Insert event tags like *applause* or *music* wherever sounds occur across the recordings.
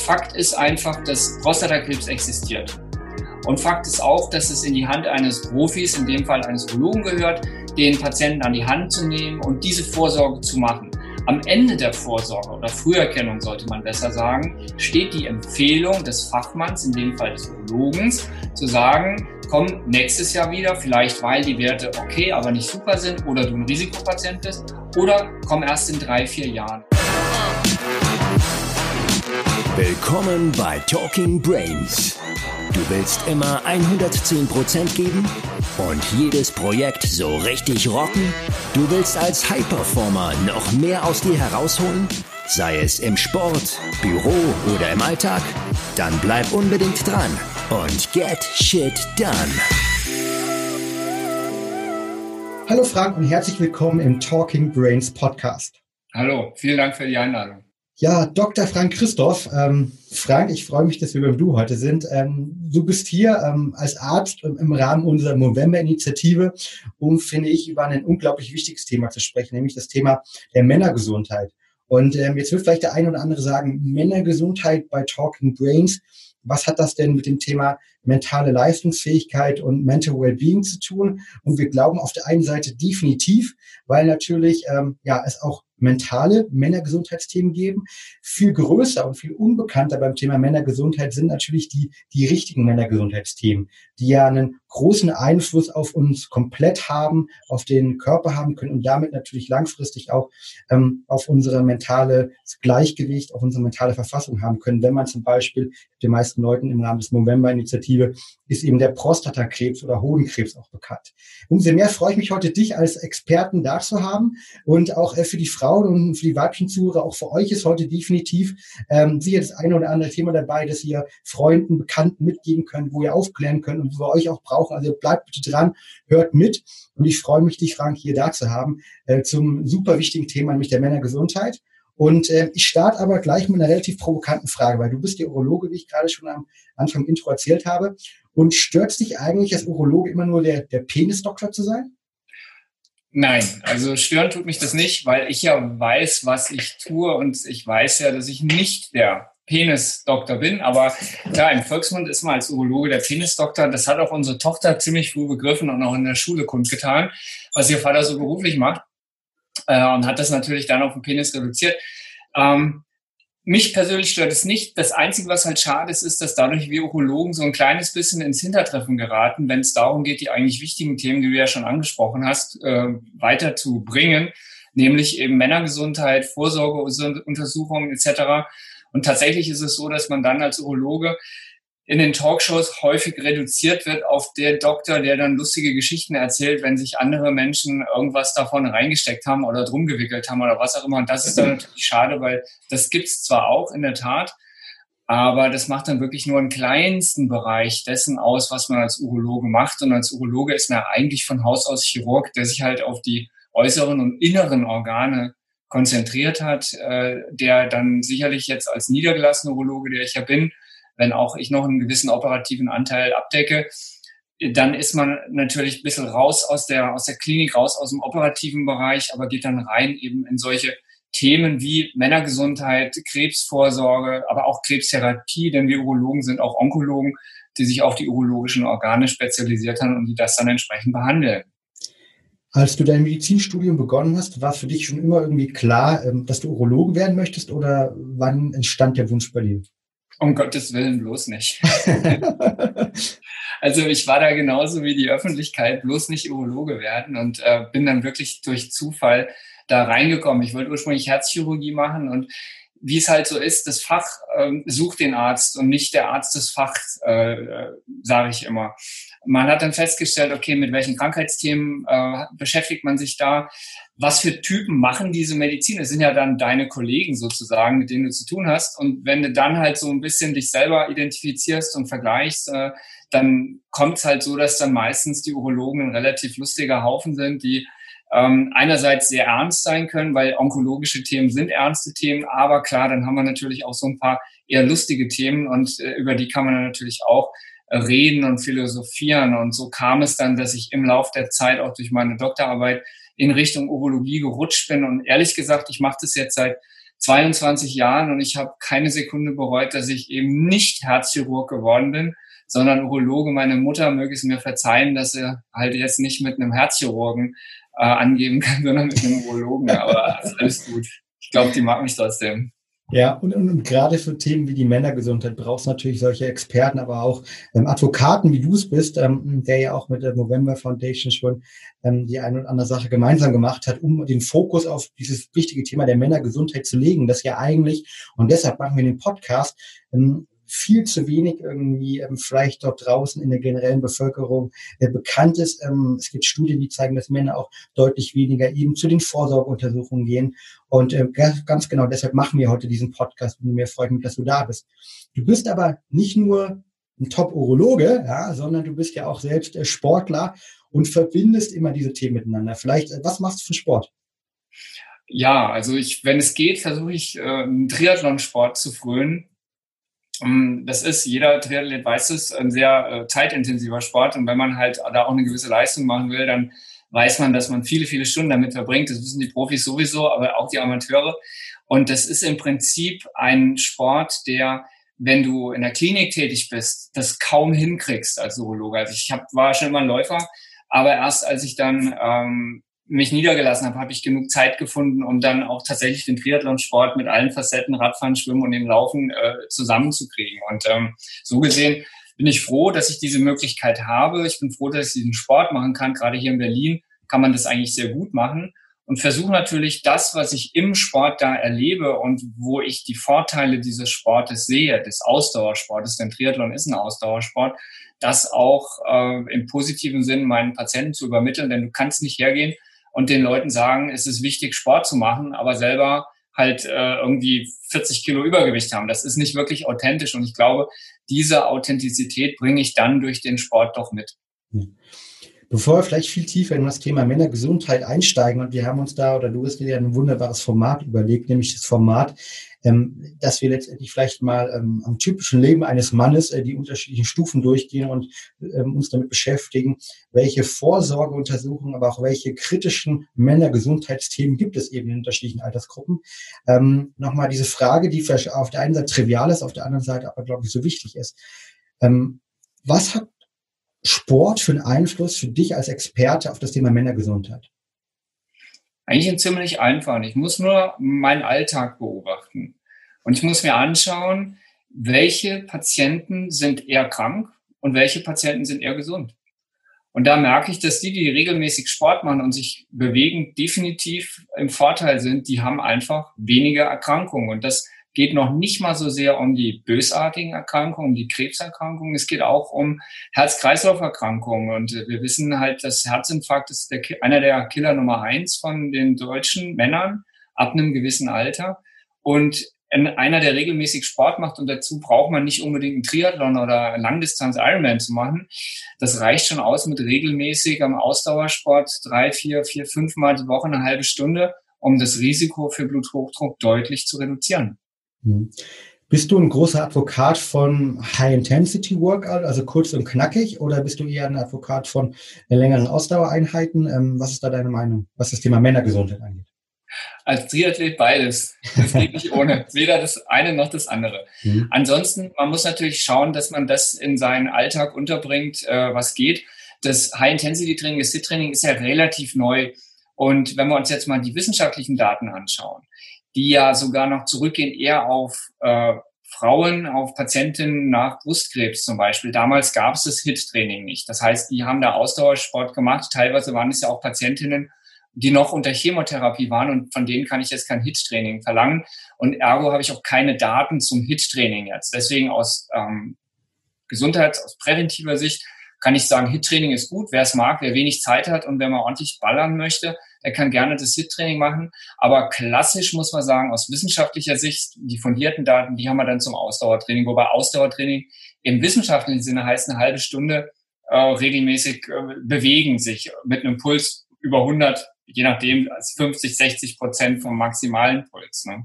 Fakt ist einfach, dass Prostatakrebs existiert. Und Fakt ist auch, dass es in die Hand eines Profis, in dem Fall eines Urologen gehört, den Patienten an die Hand zu nehmen und diese Vorsorge zu machen. Am Ende der Vorsorge oder Früherkennung sollte man besser sagen, steht die Empfehlung des Fachmanns, in dem Fall des Urologens, zu sagen, komm nächstes Jahr wieder, vielleicht weil die Werte okay, aber nicht super sind oder du ein Risikopatient bist, oder komm erst in drei, vier Jahren. Willkommen bei Talking Brains. Du willst immer 110% geben und jedes Projekt so richtig rocken? Du willst als High-Performer noch mehr aus dir herausholen? Sei es im Sport, Büro oder im Alltag? Dann bleib unbedingt dran und get shit done. Hallo Frank und herzlich willkommen im Talking Brains Podcast. Hallo, vielen Dank für die Einladung. Ja, Dr. Frank Christoph. Ähm, Frank, ich freue mich, dass wir beim Du heute sind. Ähm, du bist hier ähm, als Arzt im Rahmen unserer November-Initiative, um, finde ich, über ein unglaublich wichtiges Thema zu sprechen, nämlich das Thema der Männergesundheit. Und ähm, jetzt wird vielleicht der eine oder andere sagen, Männergesundheit bei Talking Brains. Was hat das denn mit dem Thema mentale Leistungsfähigkeit und Mental Wellbeing zu tun? Und wir glauben auf der einen Seite definitiv, weil natürlich ähm, ja es auch mentale Männergesundheitsthemen geben. Viel größer und viel unbekannter beim Thema Männergesundheit sind natürlich die, die richtigen Männergesundheitsthemen, die ja einen großen Einfluss auf uns komplett haben, auf den Körper haben können und damit natürlich langfristig auch ähm, auf unsere mentale Gleichgewicht, auf unsere mentale Verfassung haben können. Wenn man zum Beispiel den meisten Leuten im Rahmen des Movember-Initiative ist eben der Prostatakrebs oder Hodenkrebs auch bekannt. Umso mehr freue ich mich heute, dich als Experten da zu haben und auch äh, für die Frauen und für die weiblichen Zuhörer, auch für euch ist heute definitiv ähm, sicher das eine oder andere Thema dabei, dass ihr Freunden, Bekannten mitgeben könnt, wo ihr aufklären könnt und wo wir euch auch brauchen. Also bleibt bitte dran, hört mit und ich freue mich, dich, Frank, hier da zu haben äh, zum super wichtigen Thema, nämlich der Männergesundheit. Und äh, ich starte aber gleich mit einer relativ provokanten Frage, weil du bist der Urologe, wie ich gerade schon am Anfang im Intro erzählt habe. Und stört dich eigentlich als Urologe immer nur der, der Penisdoktor zu sein? Nein, also stören tut mich das nicht, weil ich ja weiß, was ich tue und ich weiß ja, dass ich nicht der Penisdoktor bin. Aber klar, im Volksmund ist man als Urologe der Penisdoktor. Das hat auch unsere Tochter ziemlich früh begriffen und auch in der Schule kundgetan, was ihr Vater so beruflich macht äh, und hat das natürlich dann auf den Penis reduziert. Ähm, mich persönlich stört es nicht. Das Einzige, was halt schade ist, ist, dass dadurch wir Urologen so ein kleines bisschen ins Hintertreffen geraten, wenn es darum geht, die eigentlich wichtigen Themen, die du ja schon angesprochen hast, äh, weiterzubringen, nämlich eben Männergesundheit, Vorsorgeuntersuchungen etc. Und tatsächlich ist es so, dass man dann als Urologe in den Talkshows häufig reduziert wird auf der Doktor, der dann lustige Geschichten erzählt, wenn sich andere Menschen irgendwas davon reingesteckt haben oder drum gewickelt haben oder was auch immer. Und das ist dann natürlich schade, weil das gibt's zwar auch in der Tat, aber das macht dann wirklich nur einen kleinsten Bereich dessen aus, was man als Urologe macht. Und als Urologe ist man eigentlich von Haus aus Chirurg, der sich halt auf die äußeren und inneren Organe konzentriert hat, äh, der dann sicherlich jetzt als niedergelassener Urologe, der ich ja bin, wenn auch ich noch einen gewissen operativen Anteil abdecke, dann ist man natürlich ein bisschen raus aus der, aus der Klinik, raus aus dem operativen Bereich, aber geht dann rein eben in solche Themen wie Männergesundheit, Krebsvorsorge, aber auch Krebstherapie, denn wir Urologen sind auch Onkologen, die sich auf die urologischen Organe spezialisiert haben und die das dann entsprechend behandeln. Als du dein Medizinstudium begonnen hast, war für dich schon immer irgendwie klar, ähm, dass du Urologen werden möchtest oder wann entstand der Wunsch bei dir? Um Gottes Willen bloß nicht. *laughs* also ich war da genauso wie die Öffentlichkeit, bloß nicht Urologe werden und äh, bin dann wirklich durch Zufall da reingekommen. Ich wollte ursprünglich Herzchirurgie machen und wie es halt so ist, das Fach ähm, sucht den Arzt und nicht der Arzt des Fachs, äh, äh sage ich immer. Man hat dann festgestellt, okay, mit welchen Krankheitsthemen äh, beschäftigt man sich da? was für Typen machen diese Medizin? Das sind ja dann deine Kollegen sozusagen, mit denen du zu tun hast. Und wenn du dann halt so ein bisschen dich selber identifizierst und vergleichst, äh, dann kommt es halt so, dass dann meistens die Urologen ein relativ lustiger Haufen sind, die ähm, einerseits sehr ernst sein können, weil onkologische Themen sind ernste Themen, aber klar, dann haben wir natürlich auch so ein paar eher lustige Themen und äh, über die kann man natürlich auch reden und philosophieren. Und so kam es dann, dass ich im Lauf der Zeit auch durch meine Doktorarbeit in Richtung Urologie gerutscht bin. Und ehrlich gesagt, ich mache das jetzt seit 22 Jahren und ich habe keine Sekunde bereut, dass ich eben nicht Herzchirurg geworden bin, sondern Urologe. Meine Mutter möge es mir verzeihen, dass er halt jetzt nicht mit einem Herzchirurgen äh, angeben kann, *laughs* sondern mit einem Urologen. Aber *laughs* alles gut. Ich glaube, die mag mich trotzdem. Ja, und, und, und gerade für Themen wie die Männergesundheit brauchst du natürlich solche Experten, aber auch ähm, Advokaten, wie du es bist, ähm, der ja auch mit der November Foundation schon ähm, die eine oder andere Sache gemeinsam gemacht hat, um den Fokus auf dieses wichtige Thema der Männergesundheit zu legen. Das ja eigentlich, und deshalb machen wir den Podcast, ähm, viel zu wenig irgendwie ähm, vielleicht dort draußen in der generellen Bevölkerung äh, bekannt ist. Ähm, es gibt Studien, die zeigen, dass Männer auch deutlich weniger eben zu den Vorsorgeuntersuchungen gehen. Und äh, ganz genau deshalb machen wir heute diesen Podcast und mir freut mich, dass du da bist. Du bist aber nicht nur ein Top-Urologe, ja, sondern du bist ja auch selbst äh, Sportler und verbindest immer diese Themen miteinander. Vielleicht, äh, was machst du für Sport? Ja, also ich, wenn es geht, versuche ich äh, einen Triathlonsport zu frönen. Ähm, das ist, jeder Triathlet weiß es, ein sehr äh, zeitintensiver Sport. Und wenn man halt da auch eine gewisse Leistung machen will, dann weiß man, dass man viele, viele Stunden damit verbringt. Das wissen die Profis sowieso, aber auch die Amateure. Und das ist im Prinzip ein Sport, der, wenn du in der Klinik tätig bist, das kaum hinkriegst als Urologe. Also ich hab, war schon immer ein Läufer, aber erst als ich dann ähm, mich niedergelassen habe, habe ich genug Zeit gefunden, um dann auch tatsächlich den Triathlonsport mit allen Facetten, Radfahren, Schwimmen und dem Laufen äh, zusammenzukriegen. Und ähm, so gesehen bin ich froh, dass ich diese Möglichkeit habe. Ich bin froh, dass ich diesen Sport machen kann. Gerade hier in Berlin kann man das eigentlich sehr gut machen und versuche natürlich das, was ich im Sport da erlebe und wo ich die Vorteile dieses Sportes sehe, des Ausdauersportes, denn Triathlon ist ein Ausdauersport, das auch äh, im positiven Sinn meinen Patienten zu übermitteln, denn du kannst nicht hergehen und den Leuten sagen, es ist wichtig, Sport zu machen, aber selber halt äh, irgendwie 40 Kilo Übergewicht haben. Das ist nicht wirklich authentisch und ich glaube, diese Authentizität bringe ich dann durch den Sport doch mit. Bevor wir vielleicht viel tiefer in das Thema Männergesundheit einsteigen und wir haben uns da oder du hast dir ja ein wunderbares Format überlegt, nämlich das Format ähm, dass wir letztendlich vielleicht mal ähm, am typischen Leben eines Mannes äh, die unterschiedlichen Stufen durchgehen und ähm, uns damit beschäftigen, welche Vorsorgeuntersuchungen, aber auch welche kritischen Männergesundheitsthemen gibt es eben in unterschiedlichen Altersgruppen. Ähm, Nochmal diese Frage, die auf der einen Seite trivial ist, auf der anderen Seite aber, glaube ich, so wichtig ist. Ähm, was hat Sport für einen Einfluss für dich als Experte auf das Thema Männergesundheit? Eigentlich ziemlich einfach. Ich muss nur meinen Alltag beobachten. Und ich muss mir anschauen, welche Patienten sind eher krank und welche Patienten sind eher gesund. Und da merke ich, dass die, die regelmäßig Sport machen und sich bewegen, definitiv im Vorteil sind. Die haben einfach weniger Erkrankungen. Und das geht noch nicht mal so sehr um die bösartigen Erkrankungen, um die Krebserkrankungen. Es geht auch um Herz-Kreislauf-Erkrankungen. Und wir wissen halt, dass Herzinfarkt ist der, einer der Killer Nummer eins von den deutschen Männern ab einem gewissen Alter. Und einer, der regelmäßig Sport macht und dazu braucht man nicht unbedingt einen Triathlon oder Langdistanz Ironman zu machen. Das reicht schon aus mit regelmäßig am Ausdauersport drei, vier, vier, fünf Mal die Woche eine halbe Stunde, um das Risiko für Bluthochdruck deutlich zu reduzieren. Hm. Bist du ein großer Advokat von High-Intensity-Workout, also kurz und knackig, oder bist du eher ein Advokat von längeren Ausdauereinheiten? Ähm, was ist da deine Meinung, was das Thema Männergesundheit angeht? Als Triathlet beides. Das geht nicht *laughs* ohne. Weder das eine noch das andere. Mhm. Ansonsten, man muss natürlich schauen, dass man das in seinen Alltag unterbringt, äh, was geht. Das High-Intensity-Training, das SIT-Training ist ja relativ neu. Und wenn wir uns jetzt mal die wissenschaftlichen Daten anschauen, die ja sogar noch zurückgehen eher auf äh, Frauen, auf Patientinnen nach Brustkrebs zum Beispiel. Damals gab es das HIT-Training nicht. Das heißt, die haben da Ausdauersport gemacht. Teilweise waren es ja auch Patientinnen, die noch unter Chemotherapie waren und von denen kann ich jetzt kein HIT-Training verlangen. Und ergo habe ich auch keine Daten zum HIT-Training jetzt. Deswegen aus ähm, Gesundheits-, aus präventiver Sicht kann ich sagen, HIT-Training ist gut. Wer es mag, wer wenig Zeit hat und wer mal ordentlich ballern möchte, er kann gerne das HIT-Training machen. Aber klassisch muss man sagen, aus wissenschaftlicher Sicht, die fundierten Daten, die haben wir dann zum Ausdauertraining. Wobei Ausdauertraining im wissenschaftlichen Sinne heißt eine halbe Stunde äh, regelmäßig äh, bewegen sich mit einem Puls über 100 je nachdem 50, 60 Prozent vom maximalen Puls. Ne?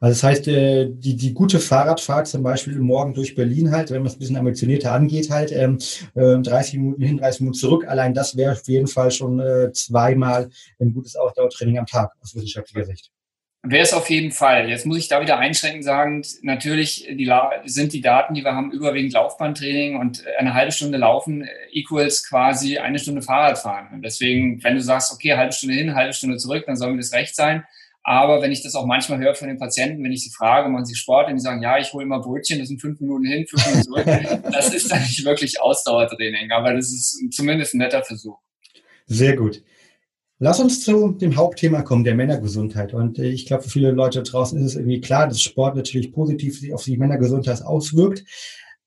Also das heißt, äh, die, die gute Fahrradfahrt zum Beispiel morgen durch Berlin halt, wenn man es ein bisschen ambitionierter angeht, halt ähm, 30 äh, Minuten hin, 30 Minuten zurück, allein das wäre auf jeden Fall schon äh, zweimal ein gutes Ausdauertraining am Tag aus wissenschaftlicher Sicht. Wäre es auf jeden Fall. Jetzt muss ich da wieder einschränkend sagen, natürlich die, sind die Daten, die wir haben, überwiegend Laufbahntraining und eine halbe Stunde laufen equals quasi eine Stunde Fahrrad fahren. Und deswegen, wenn du sagst, okay, halbe Stunde hin, halbe Stunde zurück, dann soll mir das recht sein. Aber wenn ich das auch manchmal höre von den Patienten, wenn ich sie frage, machen sie Sport, und die sagen, ja, ich hole immer Brötchen, das sind fünf Minuten hin, fünf Minuten zurück, *laughs* das ist dann nicht wirklich Ausdauertraining, aber das ist zumindest ein netter Versuch. Sehr gut. Lass uns zu dem Hauptthema kommen, der Männergesundheit. Und äh, ich glaube, für viele Leute draußen ist es irgendwie klar, dass Sport natürlich positiv auf die Männergesundheit auswirkt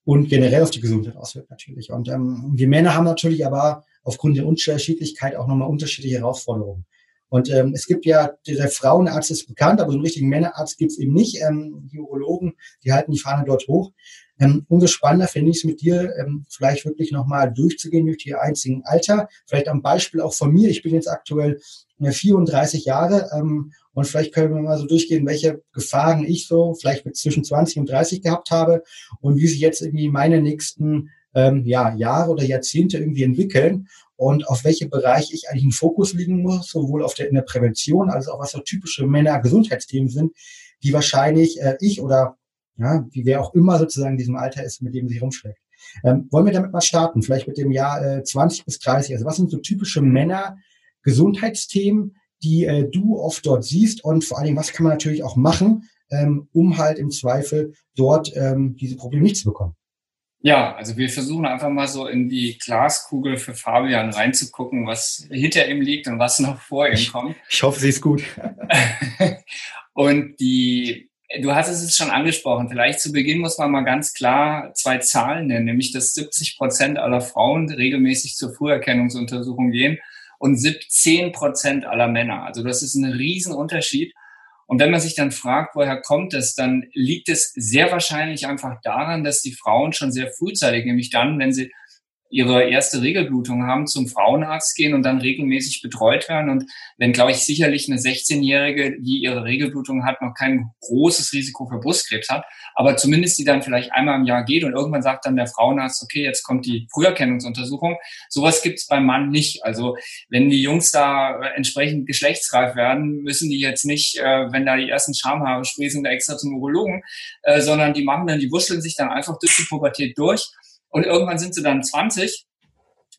und generell auf die Gesundheit auswirkt natürlich. Und ähm, wir Männer haben natürlich aber aufgrund der Unterschiedlichkeit auch nochmal unterschiedliche Herausforderungen. Und ähm, es gibt ja, der Frauenarzt ist bekannt, aber so einen richtigen Männerarzt gibt es eben nicht. Ähm, die Urologen, die halten die Fahne dort hoch. Ähm, umso spannender finde ich es mit dir, ähm, vielleicht wirklich nochmal durchzugehen durch die einzigen Alter. Vielleicht am Beispiel auch von mir. Ich bin jetzt aktuell 34 äh, Jahre ähm, und vielleicht können wir mal so durchgehen, welche Gefahren ich so vielleicht mit zwischen 20 und 30 gehabt habe und wie sich jetzt irgendwie meine nächsten ähm, ja, Jahre oder Jahrzehnte irgendwie entwickeln und auf welche Bereiche ich eigentlich einen Fokus legen muss, sowohl auf der, in der Prävention als auch was so typische Männer-Gesundheitsthemen sind, die wahrscheinlich äh, ich oder ja, wie wer auch immer sozusagen in diesem Alter ist, mit dem sich rumschlägt. Ähm, wollen wir damit mal starten? Vielleicht mit dem Jahr äh, 20 bis 30. Also was sind so typische Männer-Gesundheitsthemen, die äh, du oft dort siehst und vor allen Dingen, was kann man natürlich auch machen, ähm, um halt im Zweifel dort ähm, diese Probleme nicht zu bekommen? Ja, also wir versuchen einfach mal so in die Glaskugel für Fabian reinzugucken, was hinter ihm liegt und was noch vor ihm kommt. Ich hoffe, sie ist gut. *laughs* und die Du hattest es schon angesprochen. Vielleicht zu Beginn muss man mal ganz klar zwei Zahlen nennen, nämlich dass 70 Prozent aller Frauen regelmäßig zur Früherkennungsuntersuchung gehen und 17 Prozent aller Männer. Also das ist ein Riesenunterschied. Und wenn man sich dann fragt, woher kommt es, dann liegt es sehr wahrscheinlich einfach daran, dass die Frauen schon sehr frühzeitig, nämlich dann, wenn sie ihre erste Regelblutung haben, zum Frauenarzt gehen und dann regelmäßig betreut werden. Und wenn, glaube ich, sicherlich eine 16-Jährige, die ihre Regelblutung hat, noch kein großes Risiko für Brustkrebs hat, aber zumindest die dann vielleicht einmal im Jahr geht und irgendwann sagt dann der Frauenarzt, okay, jetzt kommt die Früherkennungsuntersuchung. Sowas gibt es beim Mann nicht. Also wenn die Jungs da entsprechend geschlechtsreif werden, müssen die jetzt nicht, äh, wenn da die ersten Schamhaare sprießen, extra zum Urologen, äh, sondern die machen dann, die wuscheln sich dann einfach durch die Pubertät durch und irgendwann sind sie dann 20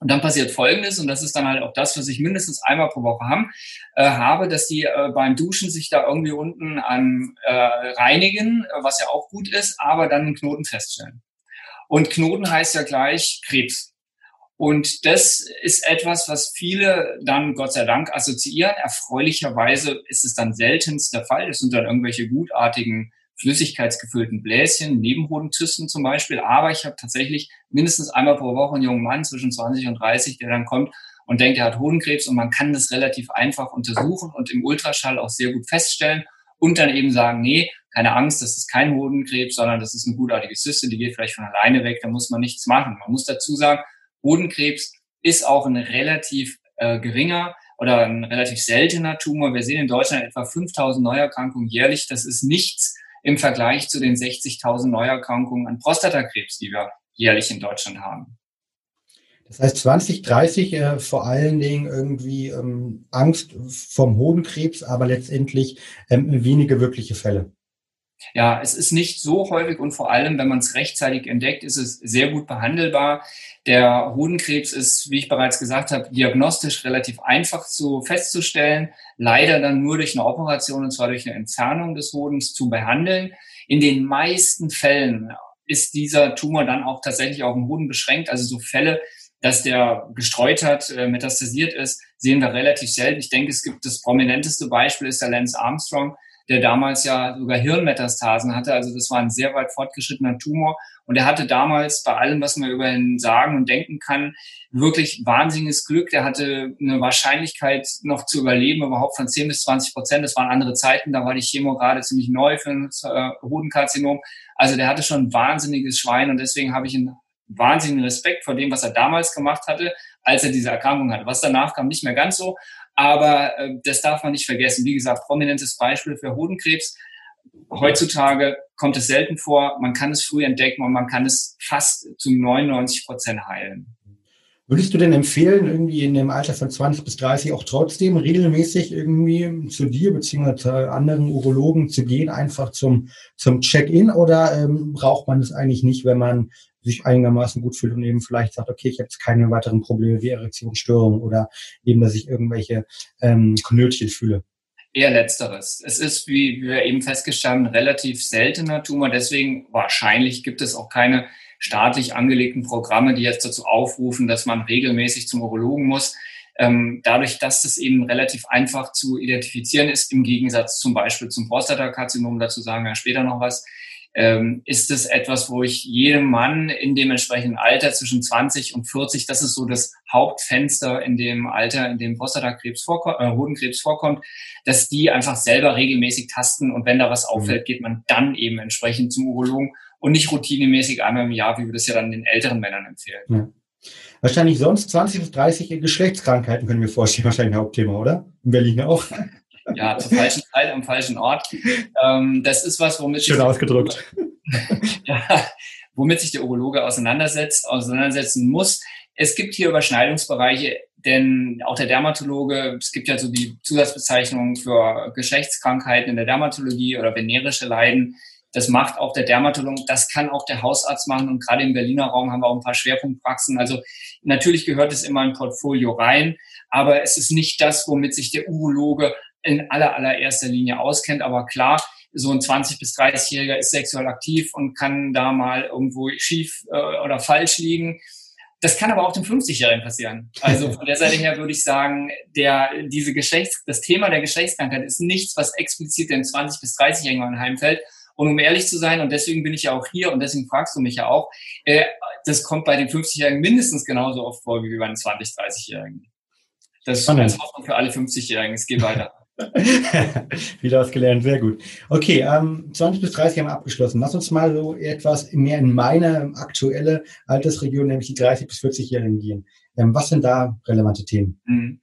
und dann passiert Folgendes, und das ist dann halt auch das, was ich mindestens einmal pro Woche haben, äh, habe, dass die äh, beim Duschen sich da irgendwie unten an äh, reinigen, was ja auch gut ist, aber dann einen Knoten feststellen. Und Knoten heißt ja gleich Krebs. Und das ist etwas, was viele dann Gott sei Dank assoziieren. Erfreulicherweise ist es dann seltenst der Fall. Das sind dann irgendwelche gutartigen flüssigkeitsgefüllten Bläschen, Nebenhodenzysten zum Beispiel. Aber ich habe tatsächlich mindestens einmal pro Woche einen jungen Mann zwischen 20 und 30, der dann kommt und denkt, er hat Hodenkrebs und man kann das relativ einfach untersuchen und im Ultraschall auch sehr gut feststellen und dann eben sagen, nee, keine Angst, das ist kein Hodenkrebs, sondern das ist eine gutartige Zyste, die geht vielleicht von alleine weg, da muss man nichts machen. Man muss dazu sagen, Hodenkrebs ist auch ein relativ äh, geringer oder ein relativ seltener Tumor. Wir sehen in Deutschland etwa 5000 Neuerkrankungen jährlich. Das ist nichts, im Vergleich zu den 60.000 Neuerkrankungen an Prostatakrebs, die wir jährlich in Deutschland haben. Das heißt 2030 äh, vor allen Dingen irgendwie ähm, Angst vom Hodenkrebs, aber letztendlich ähm, wenige wirkliche Fälle. Ja, es ist nicht so häufig und vor allem, wenn man es rechtzeitig entdeckt, ist es sehr gut behandelbar. Der Hodenkrebs ist, wie ich bereits gesagt habe, diagnostisch relativ einfach zu festzustellen, leider dann nur durch eine Operation und zwar durch eine Entfernung des Hodens zu behandeln. In den meisten Fällen ist dieser Tumor dann auch tatsächlich auf den Hoden beschränkt. Also so Fälle, dass der gestreut hat, äh, metastasiert ist, sehen wir relativ selten. Ich denke, es gibt das prominenteste Beispiel ist der Lance Armstrong, der damals ja sogar Hirnmetastasen hatte. Also das war ein sehr weit fortgeschrittener Tumor. Und er hatte damals bei allem, was man über ihn sagen und denken kann, wirklich wahnsinniges Glück. Der hatte eine Wahrscheinlichkeit noch zu überleben, überhaupt von 10 bis 20 Prozent. Das waren andere Zeiten, da war die Chemo gerade ziemlich neu für ein äh, Hodenkarzinom. Also der hatte schon ein wahnsinniges Schwein und deswegen habe ich einen wahnsinnigen Respekt vor dem, was er damals gemacht hatte, als er diese Erkrankung hatte. Was danach kam, nicht mehr ganz so. Aber äh, das darf man nicht vergessen. Wie gesagt, prominentes Beispiel für Hodenkrebs. Heutzutage kommt es selten vor. Man kann es früh entdecken und man kann es fast zu 99 Prozent heilen. Würdest du denn empfehlen, irgendwie in dem Alter von 20 bis 30 auch trotzdem regelmäßig irgendwie zu dir bzw. anderen Urologen zu gehen, einfach zum, zum Check-in oder ähm, braucht man das eigentlich nicht, wenn man sich einigermaßen gut fühlt und eben vielleicht sagt, okay, ich habe jetzt keine weiteren Probleme wie Erektionsstörungen oder eben, dass ich irgendwelche ähm, Knötchen fühle? Eher letzteres. Es ist, wie wir eben festgestellt haben, relativ seltener Tumor. Deswegen wahrscheinlich gibt es auch keine staatlich angelegten Programme, die jetzt dazu aufrufen, dass man regelmäßig zum Urologen muss. Ähm, dadurch, dass das eben relativ einfach zu identifizieren ist, im Gegensatz zum Beispiel zum Prostatakarzinom, dazu sagen wir später noch was, ähm, ist es etwas, wo ich jedem Mann in dem entsprechenden Alter zwischen 20 und 40, das ist so das Hauptfenster in dem Alter, in dem Prostatakrebs vorkommt, äh, Hodenkrebs vorkommt, dass die einfach selber regelmäßig tasten und wenn da was auffällt, mhm. geht man dann eben entsprechend zum Urologen und nicht routinemäßig einmal im Jahr, wie wir das ja dann den älteren Männern empfehlen. Ja. Wahrscheinlich sonst 20 bis 30 Geschlechtskrankheiten können wir vorstellen, *laughs* wahrscheinlich ein Hauptthema, oder? In Berlin auch. Ja, zur falschen Zeit am falschen Ort. Ähm, das ist was, womit Schön ausgedrückt. *laughs* ja, womit sich der Urologe auseinandersetzt, auseinandersetzen muss. Es gibt hier Überschneidungsbereiche, denn auch der Dermatologe, es gibt ja so die Zusatzbezeichnungen für Geschlechtskrankheiten in der Dermatologie oder venerische Leiden. Das macht auch der Dermatologe, das kann auch der Hausarzt machen und gerade im Berliner Raum haben wir auch ein paar Schwerpunktpraxen. Also natürlich gehört es immer ein Portfolio rein, aber es ist nicht das, womit sich der Urologe in aller allererster Linie auskennt. Aber klar, so ein 20 bis 30-Jähriger ist sexuell aktiv und kann da mal irgendwo schief äh, oder falsch liegen. Das kann aber auch dem 50-Jährigen passieren. Also von der Seite her würde ich sagen, der, diese Geschlechts, das Thema der Geschlechtskrankheit ist nichts, was explizit dem 20 bis 30-Jährigen anheimfällt, und um ehrlich zu sein, und deswegen bin ich ja auch hier und deswegen fragst du mich ja auch, äh, das kommt bei den 50-Jährigen mindestens genauso oft vor wie bei den 20-, 30-Jährigen. Das ist Hoffnung für alle 50-Jährigen. Es geht weiter. *laughs* Wieder was gelernt, sehr gut. Okay, ähm, 20 bis 30 haben wir abgeschlossen. Lass uns mal so etwas mehr in meine aktuelle Altersregion, nämlich die 30 bis 40-Jährigen gehen. Ähm, was sind da relevante Themen? Mhm.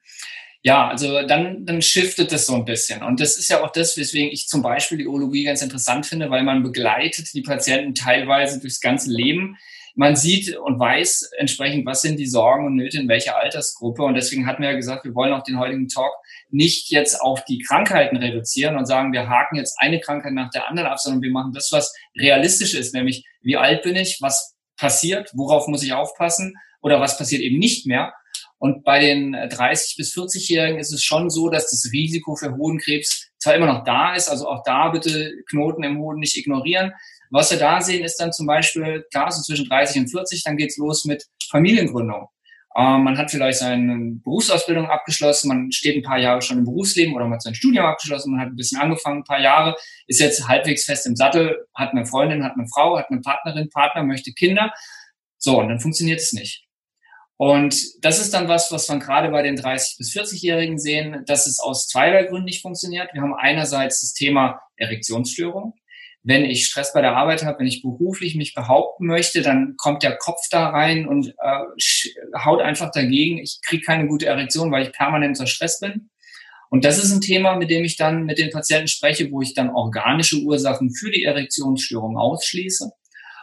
Ja, also dann, dann shiftet das so ein bisschen. Und das ist ja auch das, weswegen ich zum Beispiel die Urologie ganz interessant finde, weil man begleitet die Patienten teilweise durchs ganze Leben. Man sieht und weiß entsprechend, was sind die Sorgen und Nöte in welcher Altersgruppe. Und deswegen hatten wir ja gesagt, wir wollen auch den heutigen Talk nicht jetzt auf die Krankheiten reduzieren und sagen, wir haken jetzt eine Krankheit nach der anderen ab, sondern wir machen das, was realistisch ist, nämlich wie alt bin ich, was passiert, worauf muss ich aufpassen oder was passiert eben nicht mehr und bei den 30 bis 40-Jährigen ist es schon so, dass das Risiko für Hodenkrebs zwar immer noch da ist, also auch da bitte Knoten im Hoden nicht ignorieren. Was wir da sehen, ist dann zum Beispiel, klar, so zwischen 30 und 40, dann geht's los mit Familiengründung. Ähm, man hat vielleicht seine Berufsausbildung abgeschlossen, man steht ein paar Jahre schon im Berufsleben oder man hat sein Studium abgeschlossen, man hat ein bisschen angefangen, ein paar Jahre, ist jetzt halbwegs fest im Sattel, hat eine Freundin, hat eine Frau, hat eine Partnerin, Partner, möchte Kinder. So, und dann funktioniert es nicht. Und das ist dann was, was wir gerade bei den 30- bis 40-Jährigen sehen, dass es aus zweierlei Gründen nicht funktioniert. Wir haben einerseits das Thema Erektionsstörung. Wenn ich Stress bei der Arbeit habe, wenn ich beruflich mich behaupten möchte, dann kommt der Kopf da rein und äh, haut einfach dagegen. Ich kriege keine gute Erektion, weil ich permanent unter Stress bin. Und das ist ein Thema, mit dem ich dann mit den Patienten spreche, wo ich dann organische Ursachen für die Erektionsstörung ausschließe.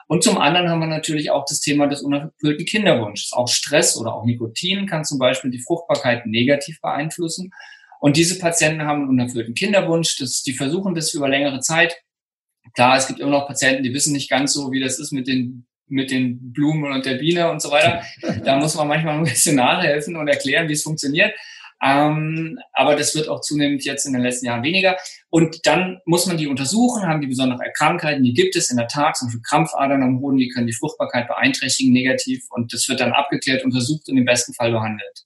Und zum anderen haben wir natürlich auch das Thema des unerfüllten Kinderwunsches. Auch Stress oder auch Nikotin kann zum Beispiel die Fruchtbarkeit negativ beeinflussen. Und diese Patienten haben einen unerfüllten Kinderwunsch. Das, die versuchen das über längere Zeit. Klar, es gibt immer noch Patienten, die wissen nicht ganz so, wie das ist mit den mit den Blumen und der Biene und so weiter. Da muss man manchmal ein bisschen nachhelfen und erklären, wie es funktioniert. Ähm, aber das wird auch zunehmend jetzt in den letzten Jahren weniger. Und dann muss man die untersuchen, haben die besondere Krankheiten, die gibt es in der Tat, zum Beispiel Krampfadern am Hoden, die können die Fruchtbarkeit beeinträchtigen negativ und das wird dann abgeklärt, untersucht und im besten Fall behandelt.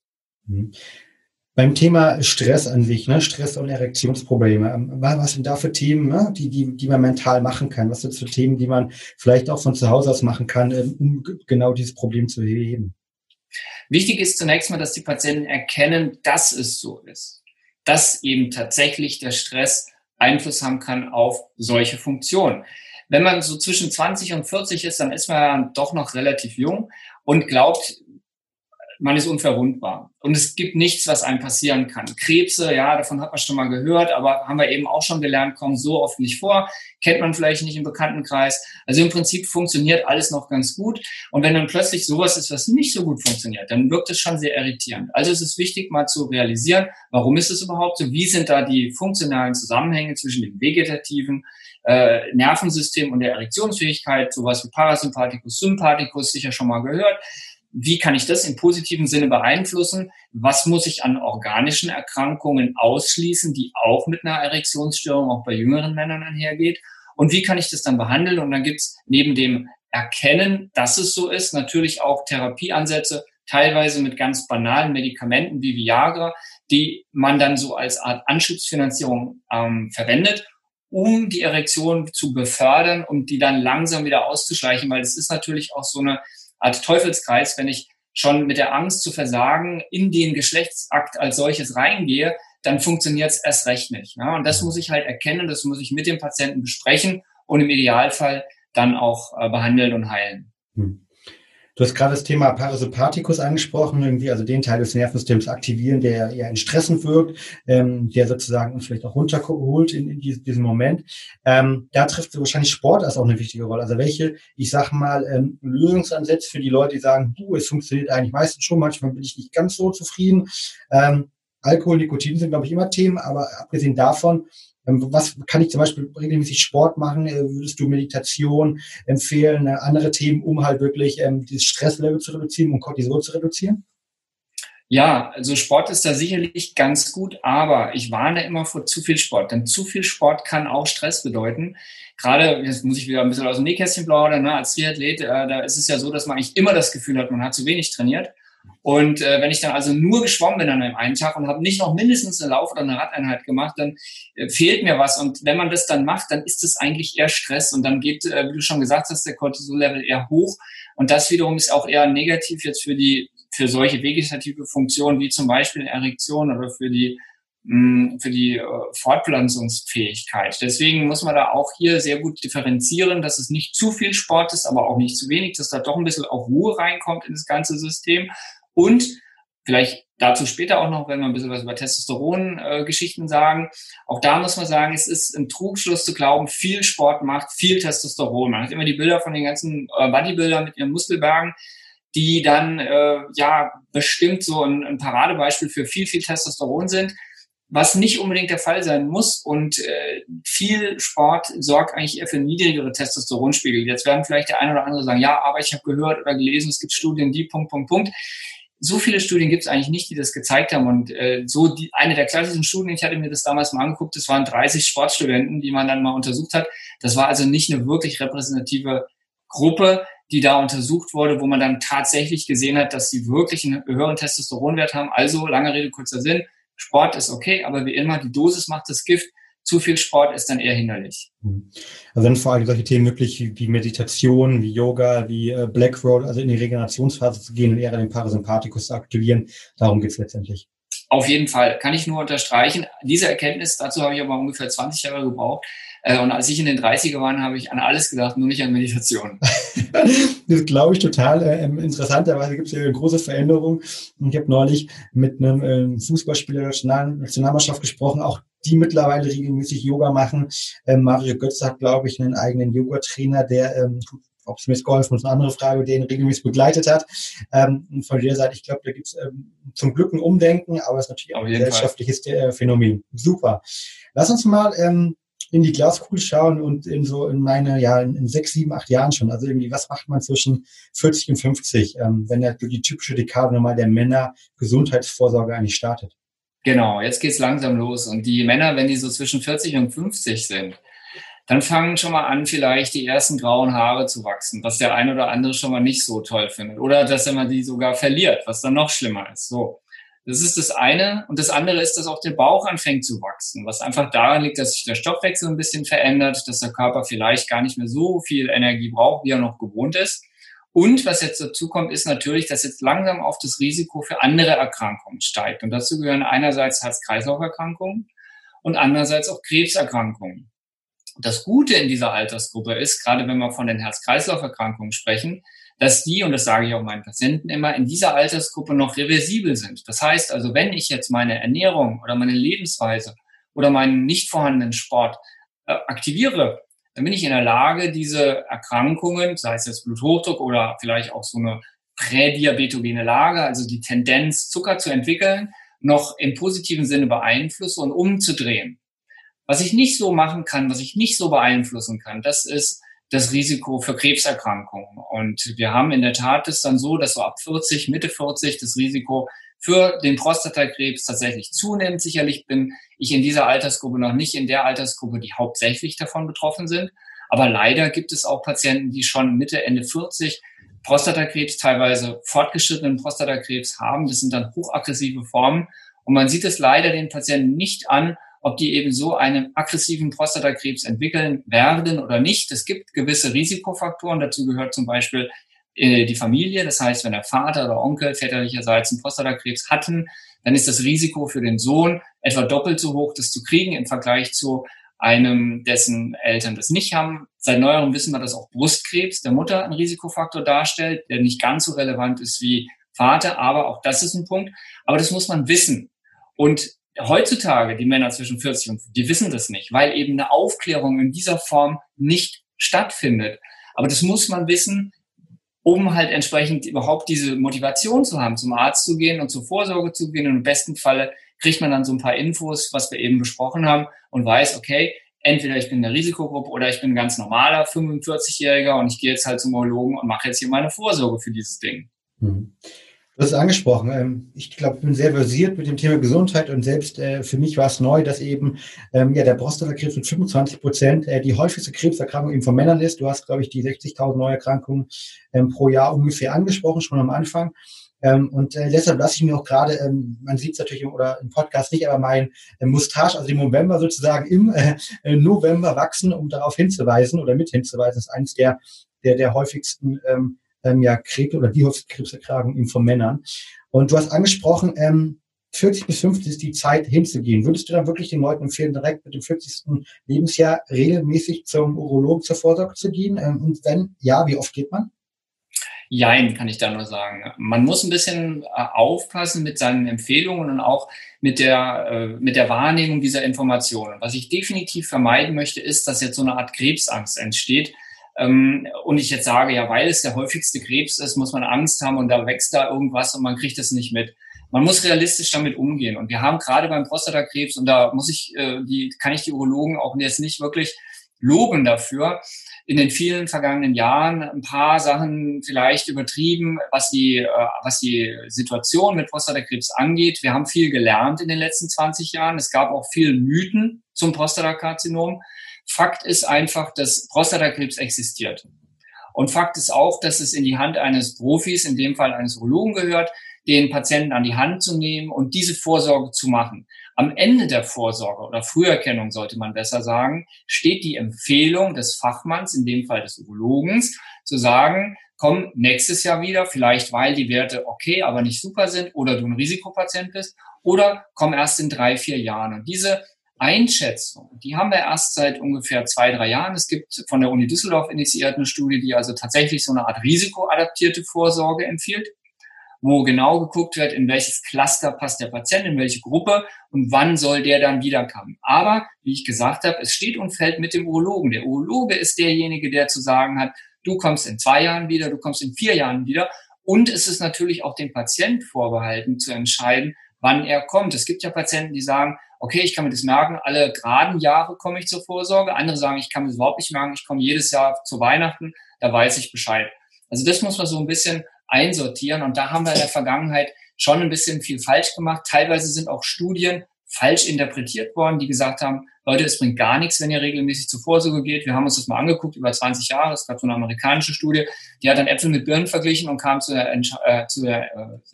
Beim Thema Stress an sich, ne? Stress und Erektionsprobleme, ähm, was sind da für Themen, ne? die, die, die man mental machen kann? Was sind so Themen, die man vielleicht auch von zu Hause aus machen kann, ähm, um genau dieses Problem zu beheben? Wichtig ist zunächst mal, dass die Patienten erkennen, dass es so ist, dass eben tatsächlich der Stress Einfluss haben kann auf solche Funktionen. Wenn man so zwischen 20 und 40 ist, dann ist man ja doch noch relativ jung und glaubt, man ist unverwundbar. Und es gibt nichts, was einem passieren kann. Krebse, ja, davon hat man schon mal gehört, aber haben wir eben auch schon gelernt, kommen so oft nicht vor. Kennt man vielleicht nicht im Bekanntenkreis. Also im Prinzip funktioniert alles noch ganz gut. Und wenn dann plötzlich sowas ist, was nicht so gut funktioniert, dann wirkt es schon sehr irritierend. Also es ist wichtig, mal zu realisieren, warum ist es überhaupt so? Wie sind da die funktionalen Zusammenhänge zwischen dem vegetativen äh, Nervensystem und der Erektionsfähigkeit? Sowas wie Parasympathikus, Sympathikus, sicher schon mal gehört wie kann ich das im positiven Sinne beeinflussen? Was muss ich an organischen Erkrankungen ausschließen, die auch mit einer Erektionsstörung auch bei jüngeren Männern einhergeht? Und wie kann ich das dann behandeln? Und dann gibt's neben dem Erkennen, dass es so ist, natürlich auch Therapieansätze, teilweise mit ganz banalen Medikamenten wie Viagra, die man dann so als Art Anschubsfinanzierung ähm, verwendet, um die Erektion zu befördern und die dann langsam wieder auszuschleichen, weil es ist natürlich auch so eine Art Teufelskreis, wenn ich schon mit der Angst zu versagen in den Geschlechtsakt als solches reingehe, dann funktioniert es erst recht nicht. Ne? Und das muss ich halt erkennen, das muss ich mit dem Patienten besprechen und im Idealfall dann auch äh, behandeln und heilen. Hm. Du hast gerade das Thema Parasympathikus angesprochen, irgendwie also den Teil des Nervensystems aktivieren, der eher in Stressen wirkt, ähm, der sozusagen uns vielleicht auch runterholt in, in diesem Moment. Ähm, da trifft wahrscheinlich Sport als auch eine wichtige Rolle. Also welche, ich sag mal, ähm, Lösungsansätze für die Leute, die sagen, du, es funktioniert eigentlich meistens schon, manchmal bin ich nicht ganz so zufrieden. Ähm, Alkohol, Nikotin sind, glaube ich, immer Themen, aber abgesehen davon, was kann ich zum Beispiel regelmäßig Sport machen? Äh, würdest du Meditation empfehlen, äh, andere Themen, um halt wirklich ähm, dieses Stresslevel zu reduzieren und Cortisol zu reduzieren? Ja, also Sport ist da sicherlich ganz gut, aber ich warne immer vor zu viel Sport, denn zu viel Sport kann auch Stress bedeuten. Gerade, jetzt muss ich wieder ein bisschen aus dem Nähkästchen plaudern, ne, als Triathlet, äh, da ist es ja so, dass man eigentlich immer das Gefühl hat, man hat zu wenig trainiert. Und äh, wenn ich dann also nur geschwommen bin an einem einen Tag und habe nicht noch mindestens eine Lauf- oder eine Radeinheit gemacht, dann äh, fehlt mir was. Und wenn man das dann macht, dann ist es eigentlich eher Stress und dann geht, äh, wie du schon gesagt hast, der Cortisol-Level eher hoch. Und das wiederum ist auch eher negativ jetzt für die für solche vegetative Funktionen wie zum Beispiel Erektion oder für die mh, für die äh, Fortpflanzungsfähigkeit. Deswegen muss man da auch hier sehr gut differenzieren, dass es nicht zu viel Sport ist, aber auch nicht zu wenig, dass da doch ein bisschen auch Ruhe reinkommt in das ganze System und vielleicht dazu später auch noch, wenn wir ein bisschen was über Testosteron-Geschichten äh, sagen. Auch da muss man sagen, es ist ein Trugschluss zu glauben, viel Sport macht viel Testosteron. Man hat immer die Bilder von den ganzen äh, Bodybuildern mit ihren Muskelbergen, die dann äh, ja bestimmt so ein, ein Paradebeispiel für viel, viel Testosteron sind was nicht unbedingt der Fall sein muss. Und äh, viel Sport sorgt eigentlich eher für niedrigere Testosteronspiegel. Jetzt werden vielleicht der eine oder andere sagen, ja, aber ich habe gehört oder gelesen, es gibt Studien, die Punkt, Punkt, Punkt so viele Studien gibt es eigentlich nicht, die das gezeigt haben. Und äh, so die, eine der klassischen Studien, ich hatte mir das damals mal angeguckt, das waren 30 Sportstudenten, die man dann mal untersucht hat. Das war also nicht eine wirklich repräsentative Gruppe, die da untersucht wurde, wo man dann tatsächlich gesehen hat, dass sie wirklich einen höheren Testosteronwert haben. Also, lange Rede, kurzer Sinn, Sport ist okay, aber wie immer, die Dosis macht das Gift zu viel Sport ist dann eher hinderlich. Hm. Also dann vor allem solche Themen wirklich wie Meditation, wie Yoga, wie äh, Black Roll, also in die Regenerationsphase zu gehen und eher den Parasympathikus zu aktivieren. Darum geht es letztendlich. Auf jeden Fall, kann ich nur unterstreichen. Diese Erkenntnis, dazu habe ich aber ungefähr 20 Jahre gebraucht. Äh, und als ich in den 30er war, habe ich an alles gedacht, nur nicht an Meditation. *laughs* das glaube ich total. Äh, interessanterweise gibt es ja eine große Veränderung. Und ich habe neulich mit einem äh, Fußballspieler der Nationalmannschaft gesprochen, auch die mittlerweile regelmäßig Yoga machen. Ähm, Mario Götze hat, glaube ich, einen eigenen Yoga-Trainer, der, ähm, ob es mir geholfen ist, eine andere Frage, der ihn regelmäßig begleitet hat. Ähm, von der Seite, ich glaube, da gibt es ähm, zum Glück ein Umdenken, aber es ist natürlich auch ein gesellschaftliches äh, Phänomen. Super. Lass uns mal ähm, in die Glaskugel schauen und in so in meine, ja, in, in sechs, sieben, acht Jahren schon. Also irgendwie, was macht man zwischen 40 und 50, ähm, wenn der, die typische Dekade nochmal der Männer Gesundheitsvorsorge eigentlich startet? Genau, jetzt geht's langsam los. Und die Männer, wenn die so zwischen 40 und 50 sind, dann fangen schon mal an, vielleicht die ersten grauen Haare zu wachsen, was der ein oder andere schon mal nicht so toll findet. Oder dass er mal die sogar verliert, was dann noch schlimmer ist. So. Das ist das eine. Und das andere ist, dass auch der Bauch anfängt zu wachsen, was einfach daran liegt, dass sich der Stoffwechsel ein bisschen verändert, dass der Körper vielleicht gar nicht mehr so viel Energie braucht, wie er noch gewohnt ist. Und was jetzt dazu kommt, ist natürlich, dass jetzt langsam auf das Risiko für andere Erkrankungen steigt. Und dazu gehören einerseits Herz-Kreislauf-Erkrankungen und andererseits auch Krebserkrankungen. Das Gute in dieser Altersgruppe ist, gerade wenn wir von den Herz-Kreislauf-Erkrankungen sprechen, dass die, und das sage ich auch meinen Patienten immer, in dieser Altersgruppe noch reversibel sind. Das heißt also, wenn ich jetzt meine Ernährung oder meine Lebensweise oder meinen nicht vorhandenen Sport äh, aktiviere, dann bin ich in der Lage, diese Erkrankungen, sei es jetzt Bluthochdruck oder vielleicht auch so eine prädiabetogene Lage, also die Tendenz, Zucker zu entwickeln, noch im positiven Sinne beeinflussen und umzudrehen. Was ich nicht so machen kann, was ich nicht so beeinflussen kann, das ist das Risiko für Krebserkrankungen. Und wir haben in der Tat es dann so, dass so ab 40, Mitte 40 das Risiko für den Prostatakrebs tatsächlich zunimmt. Sicherlich bin ich in dieser Altersgruppe noch nicht in der Altersgruppe, die hauptsächlich davon betroffen sind. Aber leider gibt es auch Patienten, die schon Mitte, Ende 40 Prostatakrebs, teilweise fortgeschrittenen Prostatakrebs haben. Das sind dann hochaggressive Formen. Und man sieht es leider den Patienten nicht an, ob die eben so einen aggressiven Prostatakrebs entwickeln werden oder nicht. Es gibt gewisse Risikofaktoren. Dazu gehört zum Beispiel äh, die Familie. Das heißt, wenn der Vater oder Onkel väterlicherseits einen Prostatakrebs hatten, dann ist das Risiko für den Sohn etwa doppelt so hoch, das zu kriegen im Vergleich zu einem, dessen Eltern das nicht haben. Seit neuerem wissen wir, dass auch Brustkrebs der Mutter ein Risikofaktor darstellt, der nicht ganz so relevant ist wie Vater, aber auch das ist ein Punkt. Aber das muss man wissen. Und heutzutage, die Männer zwischen 40 und die wissen das nicht, weil eben eine Aufklärung in dieser Form nicht stattfindet. Aber das muss man wissen, um halt entsprechend überhaupt diese Motivation zu haben, zum Arzt zu gehen und zur Vorsorge zu gehen. Und im besten Falle kriegt man dann so ein paar Infos, was wir eben besprochen haben und weiß, okay, entweder ich bin in der Risikogruppe oder ich bin ein ganz normaler 45-Jähriger und ich gehe jetzt halt zum Urologen und mache jetzt hier meine Vorsorge für dieses Ding. Mhm. Du hast es angesprochen. Ähm, ich glaube, ich bin sehr versiert mit dem Thema Gesundheit und selbst äh, für mich war es neu, dass eben ähm, ja der Prostatakrebs mit 25 Prozent äh, die häufigste Krebserkrankung eben von Männern ist. Du hast, glaube ich, die 60.000 Neuerkrankungen ähm, pro Jahr ungefähr angesprochen, schon am Anfang. und äh, deshalb lasse ich mir auch gerade, man sieht es natürlich im, oder im Podcast nicht, aber mein Mustache, also im November sozusagen im November wachsen, um darauf hinzuweisen oder mit hinzuweisen, ist eines der, der, der häufigsten ähm, ja Krebs oder die häufigste Krebserkrankung von Männern. Und du hast angesprochen, ähm, 40 bis 50 ist die Zeit hinzugehen. Würdest du dann wirklich den Leuten empfehlen, direkt mit dem 40. Lebensjahr regelmäßig zum Urologen zur Vorsorge zu gehen? Ähm, und wenn ja, wie oft geht man? Jein, kann ich da nur sagen. Man muss ein bisschen äh, aufpassen mit seinen Empfehlungen und auch mit der, äh, mit der Wahrnehmung dieser Informationen. Was ich definitiv vermeiden möchte, ist, dass jetzt so eine Art Krebsangst entsteht, ähm, und ich jetzt sage, ja, weil es der häufigste Krebs ist, muss man Angst haben und da wächst da irgendwas und man kriegt das nicht mit. Man muss realistisch damit umgehen. Und wir haben gerade beim Prostatakrebs, und da muss ich, äh, die, kann ich die Urologen auch jetzt nicht wirklich loben dafür, in den vielen vergangenen Jahren ein paar Sachen vielleicht übertrieben, was die, äh, was die Situation mit Prostatakrebs angeht. Wir haben viel gelernt in den letzten 20 Jahren. Es gab auch viel Mythen zum Prostatakarzinom. Fakt ist einfach, dass Prostatakrebs existiert. Und Fakt ist auch, dass es in die Hand eines Profis, in dem Fall eines Urologen gehört, den Patienten an die Hand zu nehmen und diese Vorsorge zu machen. Am Ende der Vorsorge oder Früherkennung sollte man besser sagen, steht die Empfehlung des Fachmanns, in dem Fall des Urologens, zu sagen, komm nächstes Jahr wieder, vielleicht weil die Werte okay, aber nicht super sind oder du ein Risikopatient bist oder komm erst in drei, vier Jahren. Und diese Einschätzung, die haben wir erst seit ungefähr zwei, drei Jahren. Es gibt von der Uni Düsseldorf initiiert eine Studie, die also tatsächlich so eine Art risikoadaptierte Vorsorge empfiehlt, wo genau geguckt wird, in welches Cluster passt der Patient, in welche Gruppe und wann soll der dann wiederkommen. Aber, wie ich gesagt habe, es steht und fällt mit dem Urologen. Der Urologe ist derjenige, der zu sagen hat, du kommst in zwei Jahren wieder, du kommst in vier Jahren wieder. Und es ist natürlich auch dem Patient vorbehalten zu entscheiden, wann er kommt. Es gibt ja Patienten, die sagen, okay, ich kann mir das merken, alle geraden Jahre komme ich zur Vorsorge. Andere sagen, ich kann mir das überhaupt nicht merken, ich komme jedes Jahr zu Weihnachten, da weiß ich Bescheid. Also das muss man so ein bisschen einsortieren und da haben wir in der Vergangenheit schon ein bisschen viel falsch gemacht. Teilweise sind auch Studien falsch interpretiert worden, die gesagt haben, Leute, es bringt gar nichts, wenn ihr regelmäßig zur Vorsorge geht. Wir haben uns das mal angeguckt über 20 Jahre. Es gab so eine amerikanische Studie, die hat dann Äpfel mit Birnen verglichen und kam zu der, äh, zu äh,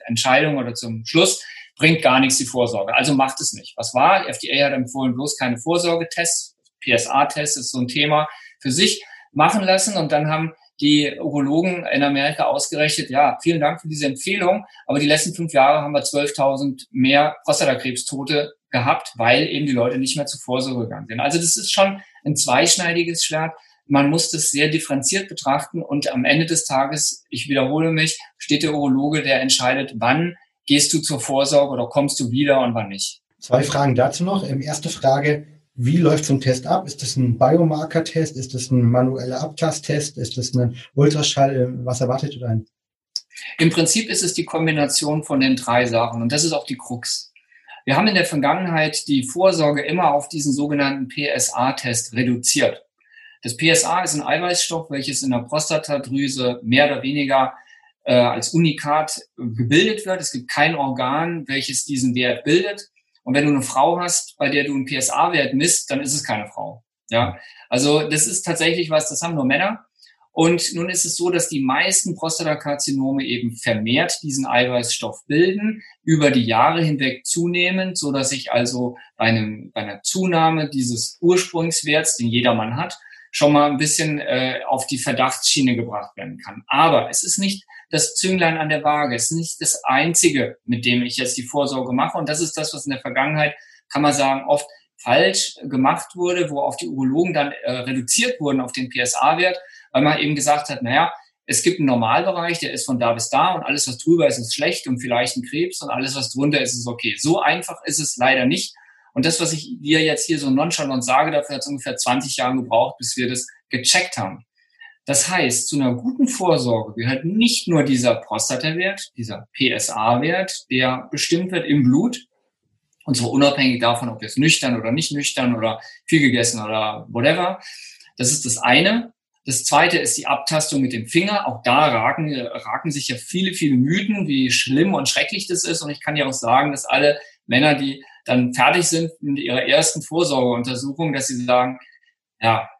Entscheidung oder zum Schluss, bringt gar nichts die Vorsorge. Also macht es nicht. Was war? Die FDA hat empfohlen, bloß keine Vorsorgetests. PSA-Test ist so ein Thema für sich machen lassen. Und dann haben die Urologen in Amerika ausgerechnet, ja, vielen Dank für diese Empfehlung, aber die letzten fünf Jahre haben wir 12.000 mehr Prostatakrebstote gehabt, weil eben die Leute nicht mehr zur Vorsorge gegangen sind. Also das ist schon ein zweischneidiges Schwert. Man muss das sehr differenziert betrachten und am Ende des Tages, ich wiederhole mich, steht der Urologe, der entscheidet, wann gehst du zur Vorsorge oder kommst du wieder und wann nicht. Zwei Fragen dazu noch. Ähm, erste Frage, wie läuft so ein Test ab? Ist das ein Biomarker-Test? Ist das ein manueller Abtasttest? Ist das ein Ultraschall? Äh, was erwartet ihr ein? Im Prinzip ist es die Kombination von den drei Sachen und das ist auch die Krux. Wir haben in der Vergangenheit die Vorsorge immer auf diesen sogenannten PSA-Test reduziert. Das PSA ist ein Eiweißstoff, welches in der Prostatadrüse mehr oder weniger äh, als Unikat gebildet wird. Es gibt kein Organ, welches diesen Wert bildet. Und wenn du eine Frau hast, bei der du einen PSA-Wert misst, dann ist es keine Frau. Ja, also das ist tatsächlich was, das haben nur Männer. Und nun ist es so, dass die meisten Prostatakarzinome eben vermehrt diesen Eiweißstoff bilden, über die Jahre hinweg zunehmend, so dass ich also bei, einem, bei einer Zunahme dieses Ursprungswerts, den jedermann hat, schon mal ein bisschen äh, auf die Verdachtsschiene gebracht werden kann. Aber es ist nicht das Zünglein an der Waage, ist nicht das Einzige, mit dem ich jetzt die Vorsorge mache. Und das ist das, was in der Vergangenheit, kann man sagen, oft falsch gemacht wurde, wo auch die Urologen dann äh, reduziert wurden auf den PSA-Wert weil man eben gesagt hat, naja, es gibt einen Normalbereich, der ist von da bis da und alles, was drüber ist, ist schlecht und vielleicht ein Krebs und alles, was drunter ist, ist okay. So einfach ist es leider nicht. Und das, was ich dir jetzt hier so nonchalant sage, dafür hat es ungefähr 20 Jahre gebraucht, bis wir das gecheckt haben. Das heißt, zu einer guten Vorsorge gehört nicht nur dieser Prostatawert, dieser PSA-Wert, der bestimmt wird im Blut, und zwar unabhängig davon, ob jetzt nüchtern oder nicht nüchtern oder viel gegessen oder whatever. Das ist das eine. Das zweite ist die Abtastung mit dem Finger. Auch da raken, raken sich ja viele, viele Mythen, wie schlimm und schrecklich das ist. Und ich kann ja auch sagen, dass alle Männer, die dann fertig sind mit ihrer ersten Vorsorgeuntersuchung, dass sie sagen, ja,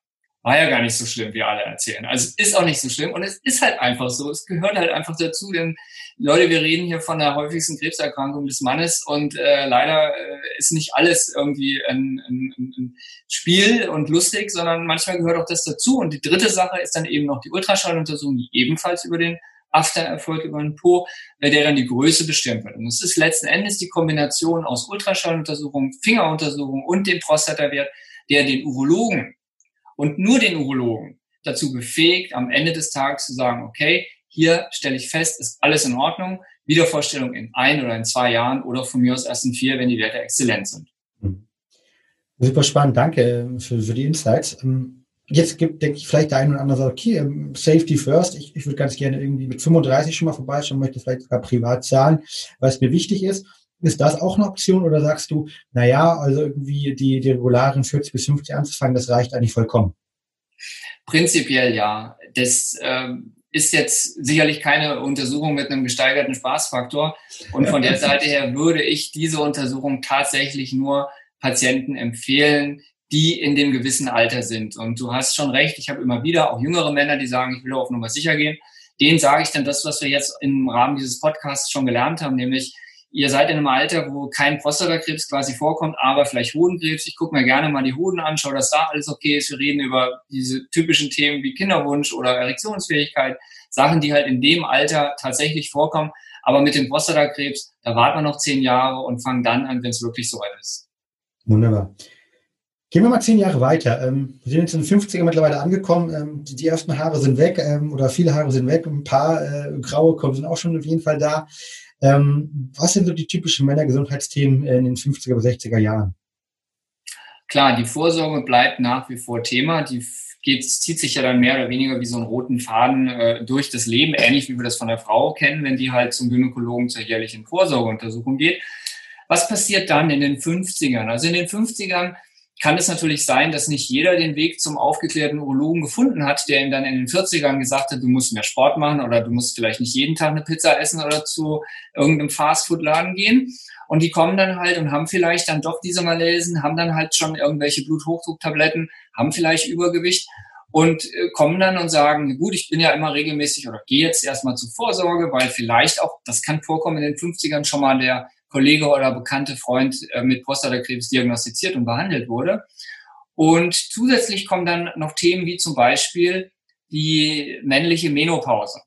war ja gar nicht so schlimm, wie alle erzählen. Also es ist auch nicht so schlimm und es ist halt einfach so. Es gehört halt einfach dazu, denn Leute, wir reden hier von der häufigsten Krebserkrankung des Mannes und äh, leider äh, ist nicht alles irgendwie ein, ein, ein Spiel und lustig, sondern manchmal gehört auch das dazu. Und die dritte Sache ist dann eben noch die Ultraschalluntersuchung, die ebenfalls über den After erfolgt über den Po, bei der dann die Größe bestimmt wird. Und es ist letzten Endes die Kombination aus Ultraschalluntersuchung, Fingeruntersuchung und dem Prostatawert, der den Urologen und nur den Urologen dazu befähigt, am Ende des Tages zu sagen, okay, hier stelle ich fest, ist alles in Ordnung. Wiedervorstellung in ein oder in zwei Jahren oder von mir aus erst in vier, wenn die Werte exzellent sind. Hm. Super spannend, danke ähm, für, für die Insights. Ähm, jetzt gibt, denke ich, vielleicht der eine oder andere sagt, okay, ähm, Safety first. Ich, ich würde ganz gerne irgendwie mit 35 schon mal vorbeischauen, möchte vielleicht sogar privat zahlen, weil es mir wichtig ist. Ist das auch eine Option oder sagst du, na ja, also irgendwie die, die regularen 40 bis 50 anzufangen, das reicht eigentlich vollkommen? Prinzipiell ja. Das ähm, ist jetzt sicherlich keine Untersuchung mit einem gesteigerten Spaßfaktor. Und von der *laughs* Seite her würde ich diese Untersuchung tatsächlich nur Patienten empfehlen, die in dem gewissen Alter sind. Und du hast schon recht, ich habe immer wieder auch jüngere Männer, die sagen, ich will auf Nummer sicher gehen. Denen sage ich dann das, was wir jetzt im Rahmen dieses Podcasts schon gelernt haben, nämlich ihr seid in einem Alter, wo kein Prostatakrebs quasi vorkommt, aber vielleicht Hodenkrebs. Ich gucke mir gerne mal die Hoden an, schaue, dass da alles okay ist. Wir reden über diese typischen Themen wie Kinderwunsch oder Erektionsfähigkeit, Sachen, die halt in dem Alter tatsächlich vorkommen. Aber mit dem Prostatakrebs, da warten wir noch zehn Jahre und fangen dann an, wenn es wirklich soweit ist. Wunderbar. Gehen wir mal zehn Jahre weiter. Ähm, wir sind jetzt in den 50er mittlerweile angekommen. Ähm, die, ersten Haare sind weg ähm, oder viele Haare sind weg. Ein paar äh, graue sind auch schon auf jeden Fall da. Ähm, was sind so die typischen Männergesundheitsthemen in den 50er bis 60er Jahren? Klar, die Vorsorge bleibt nach wie vor Thema. Die geht, zieht sich ja dann mehr oder weniger wie so einen roten Faden äh, durch das Leben, ähnlich wie wir das von der Frau kennen, wenn die halt zum Gynäkologen zur jährlichen Vorsorgeuntersuchung geht. Was passiert dann in den 50ern? Also in den 50ern kann es natürlich sein, dass nicht jeder den Weg zum aufgeklärten Urologen gefunden hat, der ihm dann in den 40ern gesagt hat, du musst mehr Sport machen oder du musst vielleicht nicht jeden Tag eine Pizza essen oder zu irgendeinem Fastfood-Laden gehen. Und die kommen dann halt und haben vielleicht dann doch diese Malesen, haben dann halt schon irgendwelche Bluthochdrucktabletten, haben vielleicht Übergewicht und äh, kommen dann und sagen, gut, ich bin ja immer regelmäßig oder gehe jetzt erstmal zur Vorsorge, weil vielleicht auch, das kann vorkommen in den 50ern schon mal der Kollege oder bekannte Freund äh, mit Prostatakrebs diagnostiziert und behandelt wurde. Und zusätzlich kommen dann noch Themen wie zum Beispiel die männliche Menopause.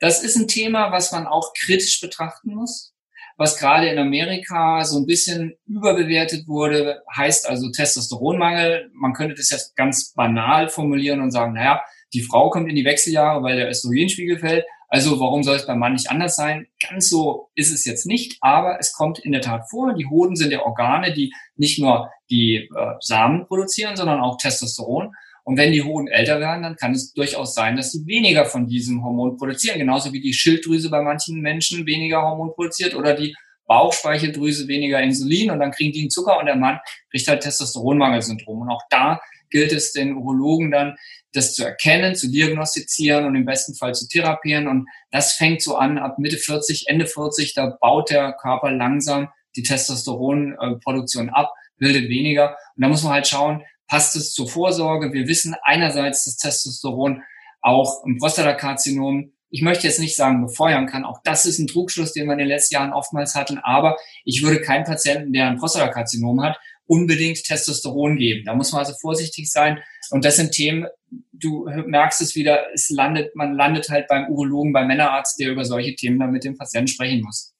Das ist ein Thema, was man auch kritisch betrachten muss, was gerade in Amerika so ein bisschen überbewertet wurde, heißt also Testosteronmangel. Man könnte das jetzt ganz banal formulieren und sagen, naja, die Frau kommt in die Wechseljahre, weil der Östrogenspiegel fällt. Also warum soll es beim Mann nicht anders sein? Ganz so ist es jetzt nicht, aber es kommt in der Tat vor. Die Hoden sind ja Organe, die nicht nur die äh, Samen produzieren, sondern auch Testosteron. Und wenn die Hoden älter werden, dann kann es durchaus sein, dass sie weniger von diesem Hormon produzieren. Genauso wie die Schilddrüse bei manchen Menschen weniger Hormon produziert oder die Bauchspeicheldrüse weniger Insulin und dann kriegen die einen Zucker und der Mann kriegt halt Testosteronmangelsyndrom. Und auch da gilt es den Urologen dann, das zu erkennen, zu diagnostizieren und im besten Fall zu therapieren. Und das fängt so an, ab Mitte 40, Ende 40, da baut der Körper langsam die Testosteronproduktion ab, bildet weniger. Und da muss man halt schauen, passt es zur Vorsorge? Wir wissen einerseits, dass Testosteron auch im Prostatakarzinom ich möchte jetzt nicht sagen, befeuern kann. Auch das ist ein Trugschluss, den wir in den letzten Jahren oftmals hatten. Aber ich würde keinem Patienten, der ein Prostatakarzinom hat, unbedingt Testosteron geben. Da muss man also vorsichtig sein. Und das sind Themen, du merkst es wieder, es landet, man landet halt beim Urologen, beim Männerarzt, der über solche Themen dann mit dem Patienten sprechen muss.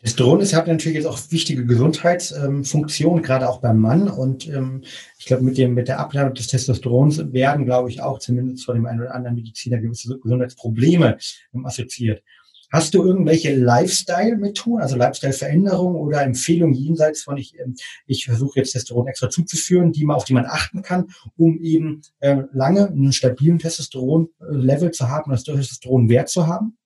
Testosteron ist, hat natürlich jetzt auch wichtige Gesundheitsfunktionen, ähm, gerade auch beim Mann. Und ähm, ich glaube, mit dem mit der Abnahme des Testosterons werden, glaube ich, auch zumindest von dem einen oder anderen Mediziner gewisse Gesundheitsprobleme ähm, assoziiert. Hast du irgendwelche Lifestyle-Methoden, also Lifestyle-Veränderungen oder Empfehlungen jenseits von ich, ähm, ich versuche jetzt Testosteron extra zuzuführen, die man, auf die man achten kann, um eben äh, lange einen stabilen Testosteron-Level zu haben, das Testosteron-Wert zu haben?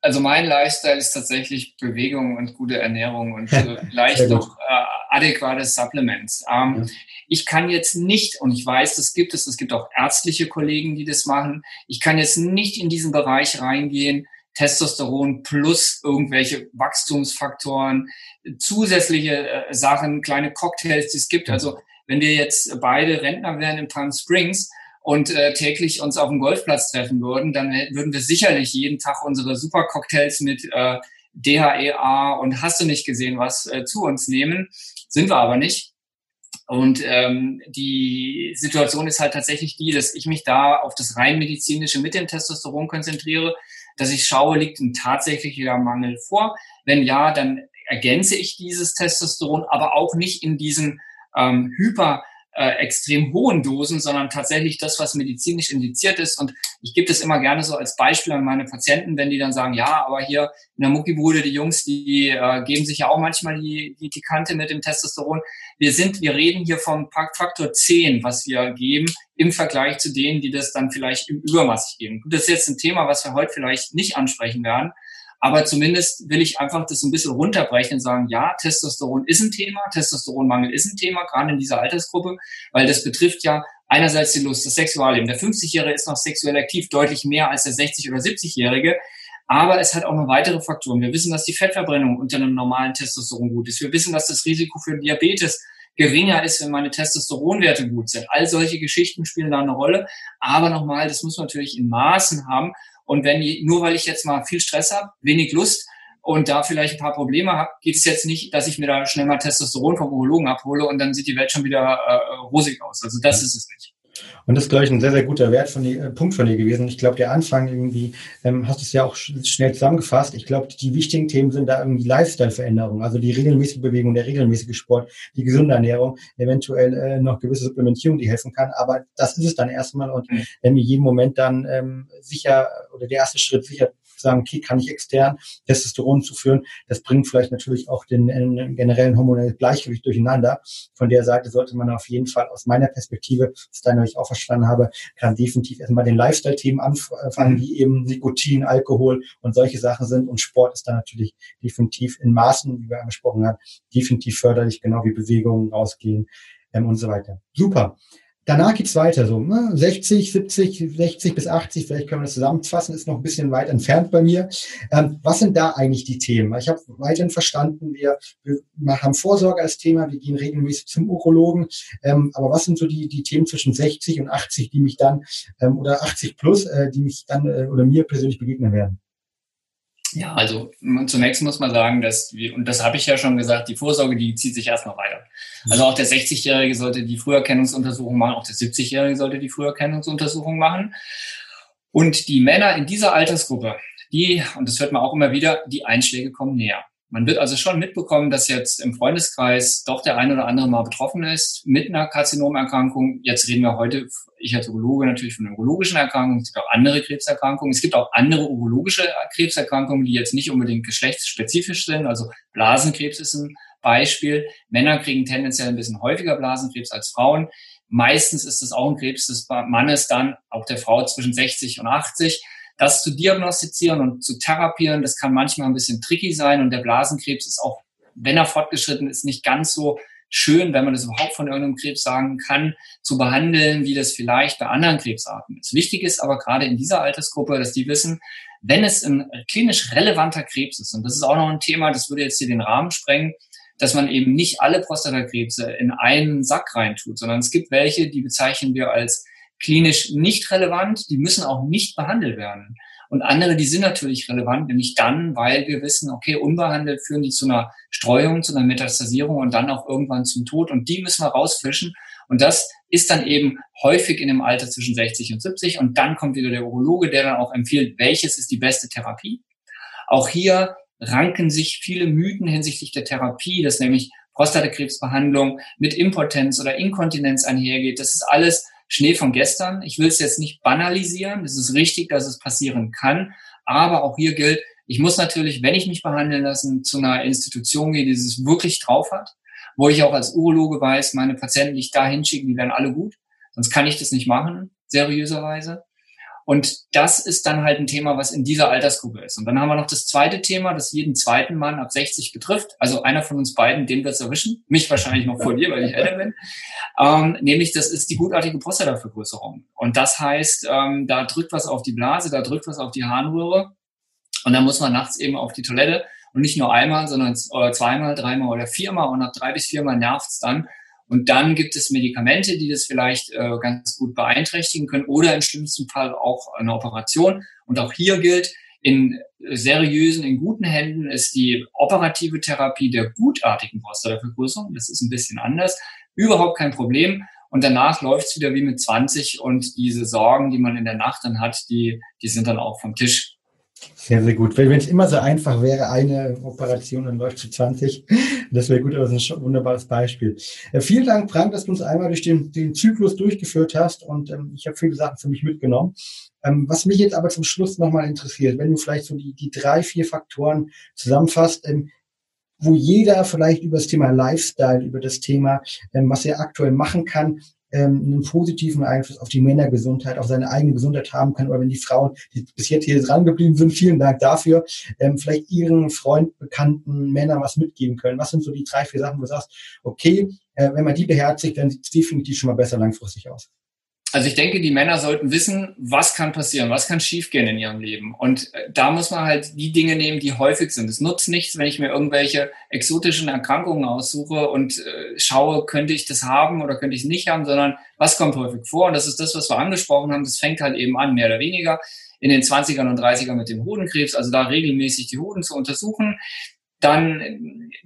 Also mein Lifestyle ist tatsächlich Bewegung und gute Ernährung und *laughs* vielleicht noch äh, adäquate Supplements. Ähm, ja. Ich kann jetzt nicht, und ich weiß, das gibt es, es gibt auch ärztliche Kollegen, die das machen, ich kann jetzt nicht in diesen Bereich reingehen, Testosteron plus irgendwelche Wachstumsfaktoren, zusätzliche äh, Sachen, kleine Cocktails, die es gibt. Also wenn wir jetzt beide Rentner wären in Palm Springs und äh, täglich uns auf dem Golfplatz treffen würden, dann würden wir sicherlich jeden Tag unsere Super-Cocktails mit äh, DHEA und hast du nicht gesehen was äh, zu uns nehmen. Sind wir aber nicht. Und ähm, die Situation ist halt tatsächlich die, dass ich mich da auf das rein medizinische mit dem Testosteron konzentriere dass ich schaue, liegt ein tatsächlicher Mangel vor? Wenn ja, dann ergänze ich dieses Testosteron, aber auch nicht in diesen ähm, hyper äh, extrem hohen Dosen, sondern tatsächlich das, was medizinisch indiziert ist. Und ich gebe das immer gerne so als Beispiel an meine Patienten, wenn die dann sagen, ja, aber hier in der Muckibude, die Jungs, die äh, geben sich ja auch manchmal die, die, die Kante mit dem Testosteron. Wir sind, wir reden hier vom Faktor 10, was wir geben, im Vergleich zu denen, die das dann vielleicht im Übermaß geben. Das ist jetzt ein Thema, was wir heute vielleicht nicht ansprechen werden. Aber zumindest will ich einfach das ein bisschen runterbrechen und sagen, ja, Testosteron ist ein Thema, Testosteronmangel ist ein Thema, gerade in dieser Altersgruppe, weil das betrifft ja einerseits die Lust, das Sexualleben. Der 50-Jährige ist noch sexuell aktiv, deutlich mehr als der 60- oder 70-Jährige. Aber es hat auch noch weitere Faktoren. Wir wissen, dass die Fettverbrennung unter einem normalen Testosteron gut ist. Wir wissen, dass das Risiko für Diabetes geringer ist, wenn meine Testosteronwerte gut sind. All solche Geschichten spielen da eine Rolle. Aber nochmal, das muss man natürlich in Maßen haben. Und wenn nur weil ich jetzt mal viel Stress habe, wenig Lust und da vielleicht ein paar Probleme habe, geht es jetzt nicht, dass ich mir da schnell mal Testosteron vom Urologen abhole und dann sieht die Welt schon wieder äh, rosig aus. Also das ist es nicht. Und das ist, glaube ich, ein sehr, sehr guter Wert von die, äh, Punkt von dir gewesen. Ich glaube, der Anfang irgendwie, ähm, hast du es ja auch sch schnell zusammengefasst. Ich glaube, die wichtigen Themen sind da irgendwie Lifestyle-Veränderungen, also die regelmäßige Bewegung, der regelmäßige Sport, die gesunde Ernährung, eventuell äh, noch gewisse Supplementierung, die helfen kann. Aber das ist es dann erstmal und mhm. in jedem Moment dann ähm, sicher oder der erste Schritt sicher sagen, okay, kann ich extern Testosteron zuführen. Das bringt vielleicht natürlich auch den, den generellen hormonellen Gleichgewicht durcheinander. Von der Seite sollte man auf jeden Fall aus meiner Perspektive, das deine ich auch verstanden habe, kann definitiv erstmal den Lifestyle-Themen anfangen, wie eben Nikotin, Alkohol und solche Sachen sind. Und Sport ist dann natürlich definitiv in Maßen, wie wir angesprochen haben, definitiv förderlich, genau wie Bewegungen rausgehen ähm, und so weiter. Super. Danach geht's weiter, so ne? 60, 70, 60 bis 80, vielleicht können wir das zusammenfassen, ist noch ein bisschen weit entfernt bei mir. Ähm, was sind da eigentlich die Themen? Ich habe weiterhin verstanden, wir, wir haben Vorsorge als Thema, wir gehen regelmäßig zum Urologen, ähm, aber was sind so die, die Themen zwischen 60 und 80, die mich dann, ähm, oder 80 plus, äh, die mich dann äh, oder mir persönlich begegnen werden? Ja, also zunächst muss man sagen, dass wir, und das habe ich ja schon gesagt, die Vorsorge, die zieht sich erst noch weiter. Also auch der 60-Jährige sollte die Früherkennungsuntersuchung machen, auch der 70-Jährige sollte die Früherkennungsuntersuchung machen. Und die Männer in dieser Altersgruppe, die, und das hört man auch immer wieder, die Einschläge kommen näher. Man wird also schon mitbekommen, dass jetzt im Freundeskreis doch der eine oder andere mal betroffen ist mit einer Karzinomerkrankung. Jetzt reden wir heute, ich als Urologe natürlich von neurologischen Erkrankungen. Es gibt auch andere Krebserkrankungen. Es gibt auch andere urologische Krebserkrankungen, die jetzt nicht unbedingt geschlechtsspezifisch sind. Also Blasenkrebs ist ein Beispiel. Männer kriegen tendenziell ein bisschen häufiger Blasenkrebs als Frauen. Meistens ist es auch ein Krebs des Mannes dann, auch der Frau zwischen 60 und 80. Das zu diagnostizieren und zu therapieren, das kann manchmal ein bisschen tricky sein und der Blasenkrebs ist auch, wenn er fortgeschritten ist, nicht ganz so schön, wenn man das überhaupt von irgendeinem Krebs sagen kann, zu behandeln, wie das vielleicht bei anderen Krebsarten ist. Wichtig ist aber gerade in dieser Altersgruppe, dass die wissen, wenn es ein klinisch relevanter Krebs ist, und das ist auch noch ein Thema, das würde jetzt hier den Rahmen sprengen, dass man eben nicht alle Prostatakrebse in einen Sack reintut, sondern es gibt welche, die bezeichnen wir als klinisch nicht relevant, die müssen auch nicht behandelt werden. Und andere, die sind natürlich relevant, nämlich dann, weil wir wissen, okay, unbehandelt führen die zu einer Streuung, zu einer Metastasierung und dann auch irgendwann zum Tod. Und die müssen wir rausfischen. Und das ist dann eben häufig in dem Alter zwischen 60 und 70. Und dann kommt wieder der Urologe, der dann auch empfiehlt, welches ist die beste Therapie. Auch hier ranken sich viele Mythen hinsichtlich der Therapie, dass nämlich Prostatakrebsbehandlung mit Impotenz oder Inkontinenz einhergeht. Das ist alles Schnee von gestern. Ich will es jetzt nicht banalisieren. Es ist richtig, dass es passieren kann. Aber auch hier gilt, ich muss natürlich, wenn ich mich behandeln lassen, zu einer Institution gehen, die es wirklich drauf hat, wo ich auch als Urologe weiß, meine Patienten, die ich da hinschicken, die werden alle gut. Sonst kann ich das nicht machen, seriöserweise. Und das ist dann halt ein Thema, was in dieser Altersgruppe ist. Und dann haben wir noch das zweite Thema, das jeden zweiten Mann ab 60 betrifft. Also einer von uns beiden, den wird es erwischen. Mich wahrscheinlich noch vor dir, weil ich älter bin. Ähm, nämlich, das ist die gutartige Prostatavergrößerung. Und das heißt, ähm, da drückt was auf die Blase, da drückt was auf die Harnröhre. Und dann muss man nachts eben auf die Toilette. Und nicht nur einmal, sondern zweimal, dreimal oder viermal. Und nach drei bis viermal nervt's dann. Und dann gibt es Medikamente, die das vielleicht äh, ganz gut beeinträchtigen können oder im schlimmsten Fall auch eine Operation. Und auch hier gilt, in seriösen, in guten Händen ist die operative Therapie der gutartigen Prostatavergrößerung. Das ist ein bisschen anders. Überhaupt kein Problem. Und danach läuft es wieder wie mit 20 und diese Sorgen, die man in der Nacht dann hat, die, die sind dann auch vom Tisch. Sehr, sehr gut. Wenn es immer so einfach wäre, eine Operation, dann läuft zu 20. Das wäre gut, aber das ist ein wunderbares Beispiel. Äh, vielen Dank, Frank, dass du uns einmal durch den, den Zyklus durchgeführt hast und ähm, ich habe viele Sachen für mich mitgenommen. Ähm, was mich jetzt aber zum Schluss nochmal interessiert, wenn du vielleicht so die, die drei, vier Faktoren zusammenfasst, ähm, wo jeder vielleicht über das Thema Lifestyle, über das Thema, ähm, was er aktuell machen kann, ähm, einen positiven Einfluss auf die Männergesundheit, auf seine eigene Gesundheit haben kann. Oder wenn die Frauen, die bis jetzt hier dran geblieben sind, vielen Dank dafür, ähm, vielleicht ihren Freund, Bekannten, Männern was mitgeben können. Was sind so die drei, vier Sachen, wo du sagst, okay, äh, wenn man die beherzigt, dann sieht es definitiv schon mal besser langfristig aus. Also ich denke, die Männer sollten wissen, was kann passieren, was kann schiefgehen in ihrem Leben. Und äh, da muss man halt die Dinge nehmen, die häufig sind. Es nutzt nichts, wenn ich mir irgendwelche exotischen Erkrankungen aussuche und äh, schaue, könnte ich das haben oder könnte ich es nicht haben, sondern was kommt häufig vor? Und das ist das, was wir angesprochen haben. Das fängt halt eben an, mehr oder weniger in den 20ern und 30ern mit dem Hodenkrebs, also da regelmäßig die Hoden zu untersuchen dann äh,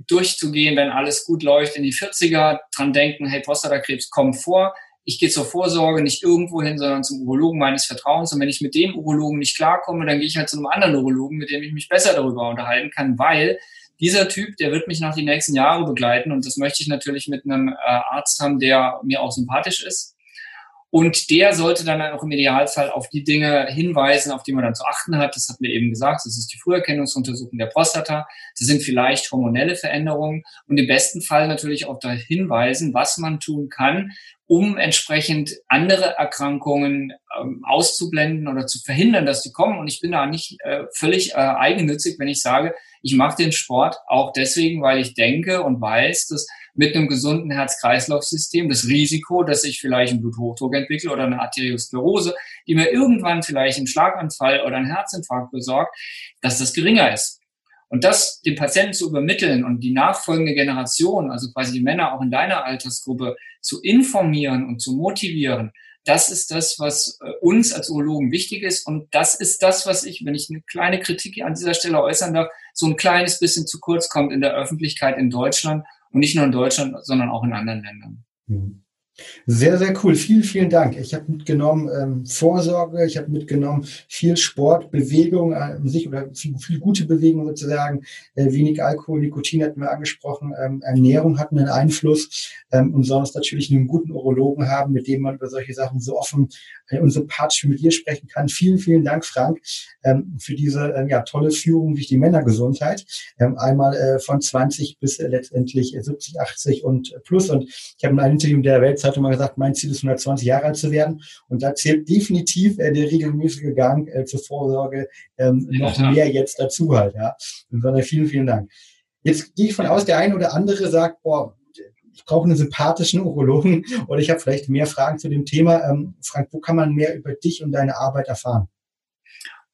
durchzugehen, wenn alles gut läuft, in die 40er, dran denken, hey, Prostatakrebs kommt vor, ich gehe zur Vorsorge nicht irgendwo hin, sondern zum Urologen meines Vertrauens. Und wenn ich mit dem Urologen nicht klarkomme, dann gehe ich halt zu einem anderen Urologen, mit dem ich mich besser darüber unterhalten kann, weil dieser Typ, der wird mich noch die nächsten Jahre begleiten. Und das möchte ich natürlich mit einem äh, Arzt haben, der mir auch sympathisch ist und der sollte dann auch im Idealfall auf die Dinge hinweisen, auf die man dann zu achten hat. Das hatten wir eben gesagt. Das ist die Früherkennungsuntersuchung der Prostata. Das sind vielleicht hormonelle Veränderungen und im besten Fall natürlich auch darauf hinweisen, was man tun kann, um entsprechend andere Erkrankungen ähm, auszublenden oder zu verhindern, dass die kommen. Und ich bin da nicht äh, völlig äh, eigennützig, wenn ich sage, ich mache den Sport auch deswegen, weil ich denke und weiß, dass mit einem gesunden Herz-Kreislauf-System das Risiko, dass ich vielleicht einen Bluthochdruck entwickle oder eine Arteriosklerose, die mir irgendwann vielleicht einen Schlaganfall oder einen Herzinfarkt besorgt, dass das geringer ist. Und das dem Patienten zu übermitteln und die nachfolgende Generation, also quasi die Männer auch in deiner Altersgruppe, zu informieren und zu motivieren, das ist das, was äh, uns als Urologen wichtig ist. Und das ist das, was ich, wenn ich eine kleine Kritik an dieser Stelle äußern darf, so ein kleines bisschen zu kurz kommt in der Öffentlichkeit in Deutschland und nicht nur in Deutschland, sondern auch in anderen Ländern. Mhm. Sehr, sehr cool. Vielen, vielen Dank. Ich habe mitgenommen ähm, Vorsorge, ich habe mitgenommen viel Sport, Bewegung an äh, sich oder viel, viel gute Bewegung sozusagen, äh, wenig Alkohol, Nikotin hatten wir angesprochen, ähm, Ernährung hat einen Einfluss ähm, und sonst natürlich einen guten Urologen haben, mit dem man über solche Sachen so offen äh, und sympathisch mit dir sprechen kann. Vielen, vielen Dank, Frank, ähm, für diese äh, ja, tolle Führung durch die Männergesundheit. Ähm, einmal äh, von 20 bis äh, letztendlich 70, 80 und plus. Und ich habe in einem Interview der Weltzeitung mal gesagt, mein Ziel ist 120 Jahre alt zu werden. Und da zählt definitiv äh, der regelmäßige Gang äh, zur Vorsorge ähm, noch ja, mehr jetzt dazu halt. Ja. Von vielen, vielen Dank. Jetzt gehe ich von aus, der eine oder andere sagt, boah, ich brauche einen sympathischen Urologen *laughs* oder ich habe vielleicht mehr Fragen zu dem Thema. Ähm, Frank, wo kann man mehr über dich und deine Arbeit erfahren?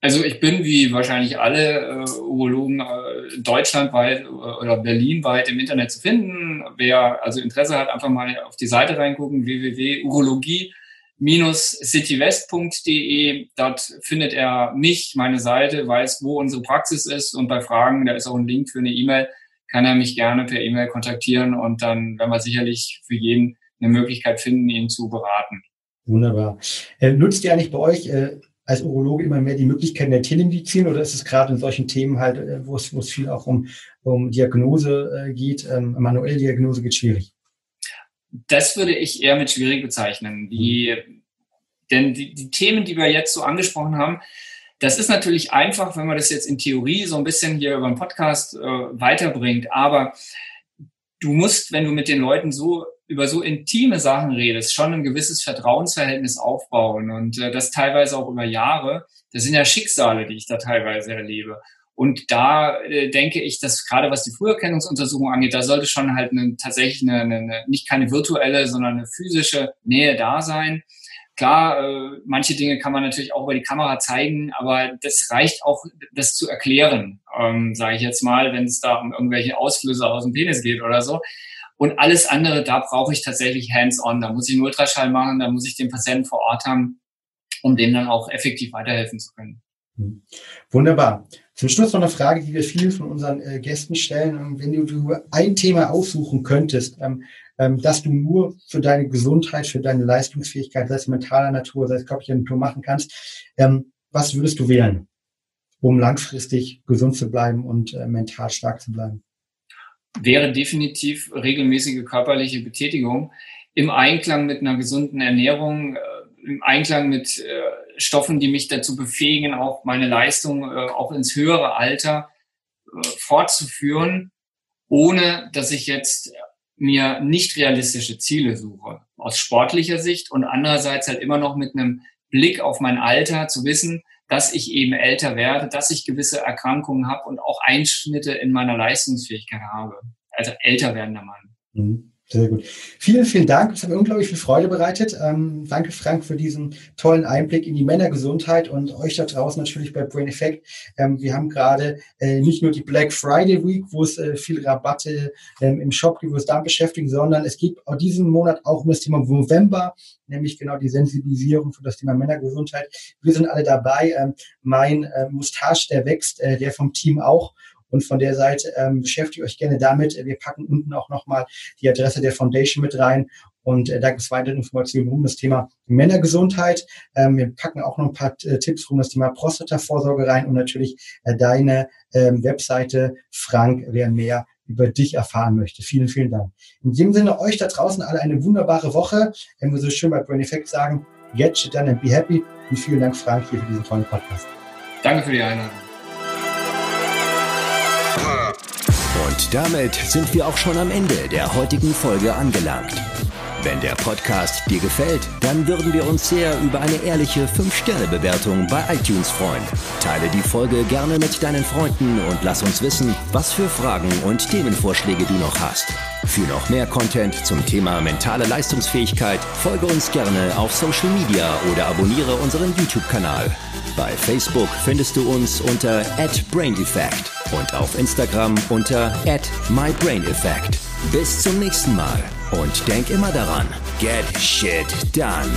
Also ich bin wie wahrscheinlich alle äh, Urologen äh, deutschlandweit oder berlinweit im Internet zu finden. Wer also Interesse hat, einfach mal auf die Seite reingucken, www.urologie citywest.de. Dort findet er mich, meine Seite, weiß, wo unsere Praxis ist und bei Fragen, da ist auch ein Link für eine E-Mail, kann er mich gerne per E-Mail kontaktieren und dann werden wir sicherlich für jeden eine Möglichkeit finden, ihn zu beraten. Wunderbar. Äh, nutzt ihr eigentlich bei euch äh, als Urologe immer mehr die Möglichkeiten der Telemedizin oder ist es gerade in solchen Themen halt, äh, wo es, wo es viel auch um, um Diagnose äh, geht, ähm, manuelle Diagnose geht schwierig? Das würde ich eher mit schwierig bezeichnen. Die, denn die, die Themen, die wir jetzt so angesprochen haben, das ist natürlich einfach, wenn man das jetzt in Theorie so ein bisschen hier über den Podcast äh, weiterbringt. Aber du musst, wenn du mit den Leuten so über so intime Sachen redest, schon ein gewisses Vertrauensverhältnis aufbauen und äh, das teilweise auch über Jahre. Das sind ja Schicksale, die ich da teilweise erlebe. Und da äh, denke ich, dass gerade was die Früherkennungsuntersuchung angeht, da sollte schon halt eine, tatsächlich eine, eine, nicht keine virtuelle, sondern eine physische Nähe da sein. Klar, äh, manche Dinge kann man natürlich auch über die Kamera zeigen, aber das reicht auch, das zu erklären, ähm, sage ich jetzt mal, wenn es da um irgendwelche Ausflüsse aus dem Penis geht oder so. Und alles andere, da brauche ich tatsächlich hands-on. Da muss ich einen Ultraschall machen, da muss ich den Patienten vor Ort haben, um dem dann auch effektiv weiterhelfen zu können. Hm. Wunderbar. Zum Schluss noch eine Frage, die wir vielen von unseren äh, Gästen stellen. Wenn du, ein Thema aussuchen könntest, ähm, ähm, dass du nur für deine Gesundheit, für deine Leistungsfähigkeit, sei es mentaler Natur, sei es körperlicher Natur machen kannst, ähm, was würdest du wählen, um langfristig gesund zu bleiben und äh, mental stark zu bleiben? Wäre definitiv regelmäßige körperliche Betätigung im Einklang mit einer gesunden Ernährung, äh, im Einklang mit äh, Stoffen, die mich dazu befähigen, auch meine Leistung äh, auch ins höhere Alter fortzuführen, ohne dass ich jetzt mir nicht realistische Ziele suche. Aus sportlicher Sicht und andererseits halt immer noch mit einem Blick auf mein Alter zu wissen, dass ich eben älter werde, dass ich gewisse Erkrankungen habe und auch Einschnitte in meiner Leistungsfähigkeit habe. Also älter werdender Mann. Mhm. Sehr gut. Vielen, vielen Dank. Das hat mir unglaublich viel Freude bereitet. Ähm, danke, Frank, für diesen tollen Einblick in die Männergesundheit und euch da draußen natürlich bei Brain Effect. Ähm, wir haben gerade äh, nicht nur die Black Friday Week, wo es äh, viele Rabatte ähm, im Shop gibt, wo es da beschäftigen, sondern es geht auch diesen Monat auch um das Thema November, nämlich genau die Sensibilisierung für das Thema Männergesundheit. Wir sind alle dabei. Ähm, mein äh, Mustache, der wächst, äh, der vom Team auch. Und von der Seite ähm, beschäftigt euch gerne damit. Wir packen unten auch nochmal die Adresse der Foundation mit rein. Und äh, da gibt es weitere Informationen um das Thema Männergesundheit. Ähm, wir packen auch noch ein paar äh, Tipps um das Thema Prostatavorsorge rein und natürlich äh, deine ähm, Webseite, Frank, wer mehr über dich erfahren möchte. Vielen, vielen Dank. In dem Sinne, euch da draußen alle eine wunderbare Woche. Wenn wir so schön bei Brain Effect sagen, get shit done and be happy. Und vielen Dank, Frank, hier für diesen tollen Podcast. Danke für die Einladung. Und damit sind wir auch schon am Ende der heutigen Folge angelangt. Wenn der Podcast dir gefällt, dann würden wir uns sehr über eine ehrliche 5-Sterne-Bewertung bei iTunes freuen. Teile die Folge gerne mit deinen Freunden und lass uns wissen, was für Fragen und Themenvorschläge du noch hast. Für noch mehr Content zum Thema mentale Leistungsfähigkeit folge uns gerne auf Social Media oder abonniere unseren YouTube-Kanal. Bei Facebook findest du uns unter @braindefect und auf Instagram unter @mybraineffect. Bis zum nächsten Mal und denk immer daran, get shit done.